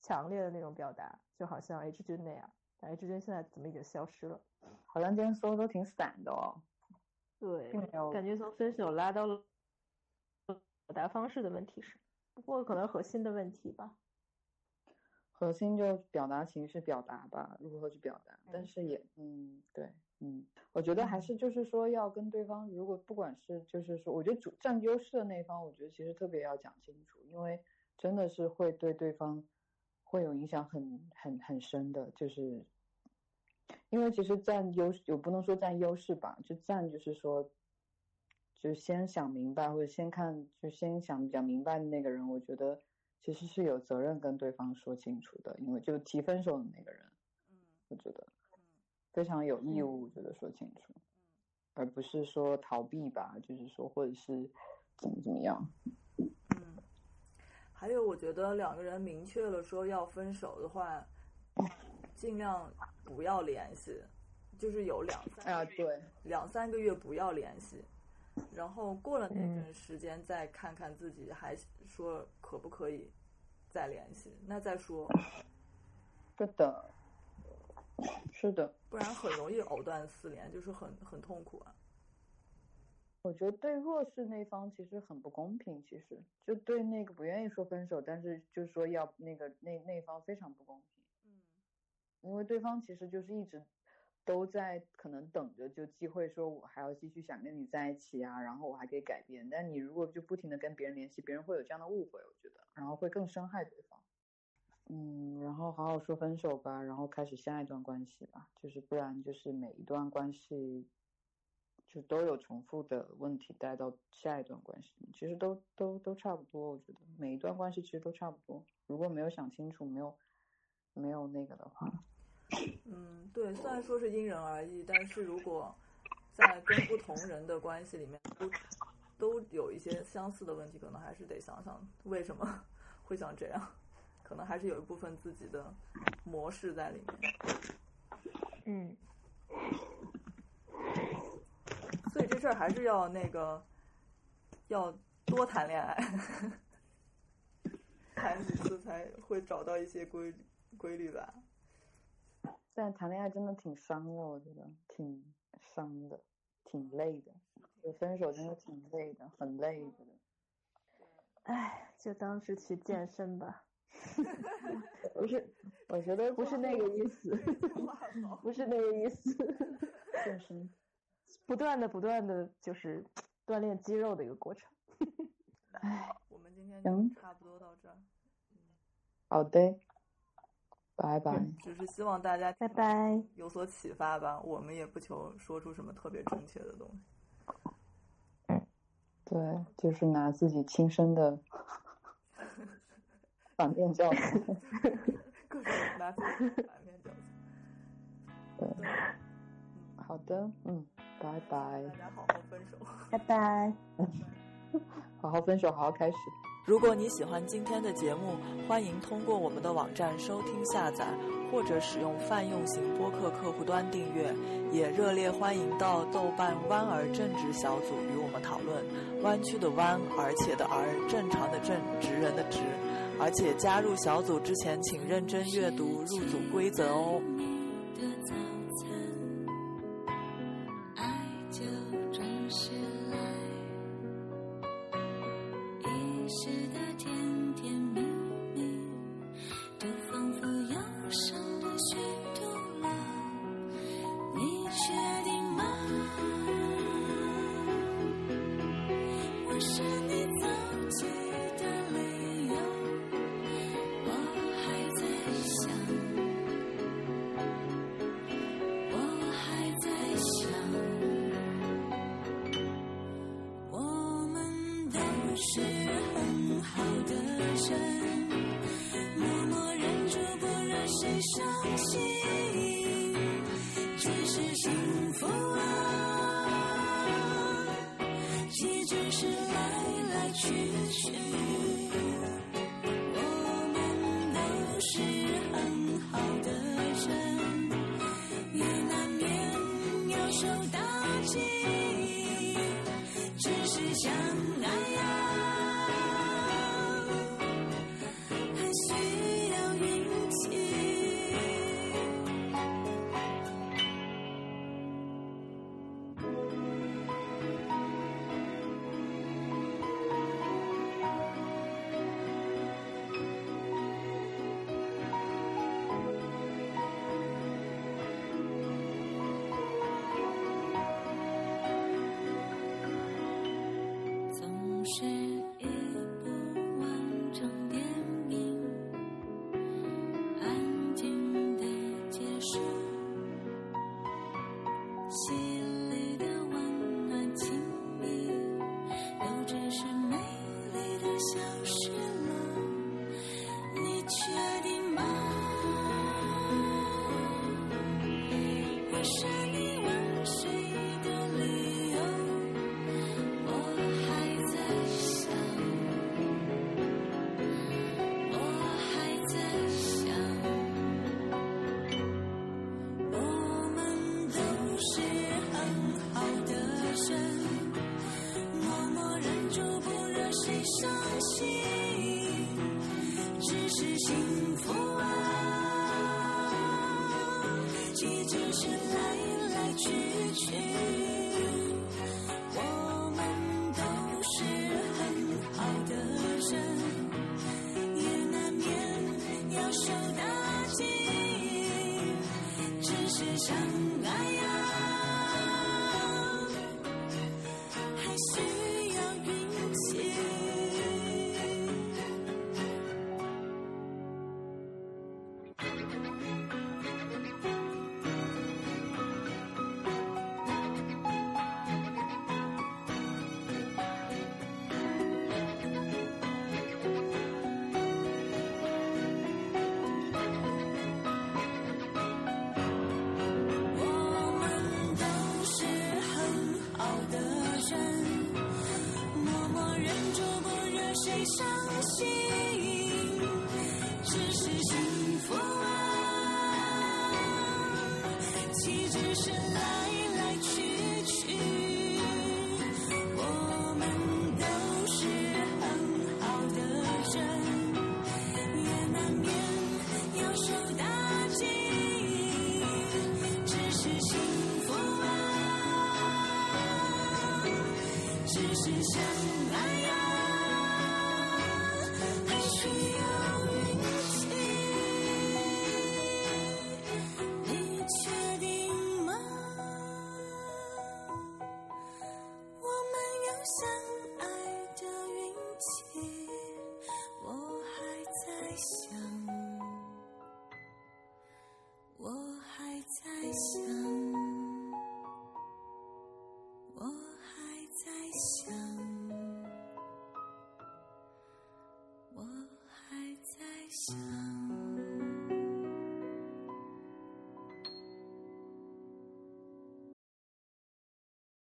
强烈的那种表达，就好像 H 君那样。但 H 君现在怎么已经消失了？好像今天说的都挺散的哦。对，感觉从分手拉到了表达方式的问题是，不过可能核心的问题吧。核心就表达情绪表达吧，如何去表达？但是也，嗯，对，嗯，我觉得还是就是说要跟对方，如果不管是就是说，我觉得主占优势的那一方，我觉得其实特别要讲清楚，因为真的是会对对方会有影响很很很深的，就是因为其实占优势，有不能说占优势吧，就占就是说，就先想明白或者先看，就先想比较明白的那个人，我觉得。其实是有责任跟对方说清楚的，因为就提分手的那个人，嗯，我觉得，嗯，非常有义务，我觉得说清楚，嗯，而不是说逃避吧，就是说或者是怎么怎么样，嗯，还有我觉得两个人明确了说要分手的话，尽量不要联系，就是有两三啊对两三个月不要联系，然后过了那段时间再看看自己还。说可不可以再联系？那再说。是的，是的，不然很容易藕断丝连，就是很很痛苦啊。我觉得对弱势那方其实很不公平，其实就对那个不愿意说分手，但是就说要那个那那方非常不公平。嗯，因为对方其实就是一直。都在可能等着就机会，说我还要继续想跟你在一起啊，然后我还可以改变。但你如果就不停的跟别人联系，别人会有这样的误会，我觉得，然后会更伤害对方。嗯，然后好好说分手吧，然后开始下一段关系吧。就是不然就是每一段关系就都有重复的问题带到下一段关系，其实都都都差不多。我觉得每一段关系其实都差不多。如果没有想清楚，没有没有那个的话。嗯，对，虽然说是因人而异，但是如果在跟不同人的关系里面都都有一些相似的问题，可能还是得想想为什么会想这样，可能还是有一部分自己的模式在里面。嗯，所以这事儿还是要那个要多谈恋爱，谈几次才会找到一些规规律吧。但谈恋爱真的挺伤的，我觉得挺伤的，挺累的。就分手真的挺累的，很累的。唉，就当是去健身吧。不是，我觉得不是那个意思，不是那个意思。健身，不断的、不断的就是锻炼肌肉的一个过程。唉，我们今天就差不多到这儿。好的。拜拜。只是希望大家拜拜，有所启发吧。我们也不求说出什么特别正确的东西。嗯，对，就是拿自己亲身的 反面教材，各种拿自己反面教材。对，好的，嗯，拜拜。大家好好分手。拜拜。好好分手，好好开始。如果你喜欢今天的节目，欢迎通过我们的网站收听下载，或者使用泛用型播客客户端订阅。也热烈欢迎到豆瓣“弯儿正直”小组与我们讨论。弯曲的弯，而且的而，正常的正，直人的直。而且加入小组之前，请认真阅读入组规则哦。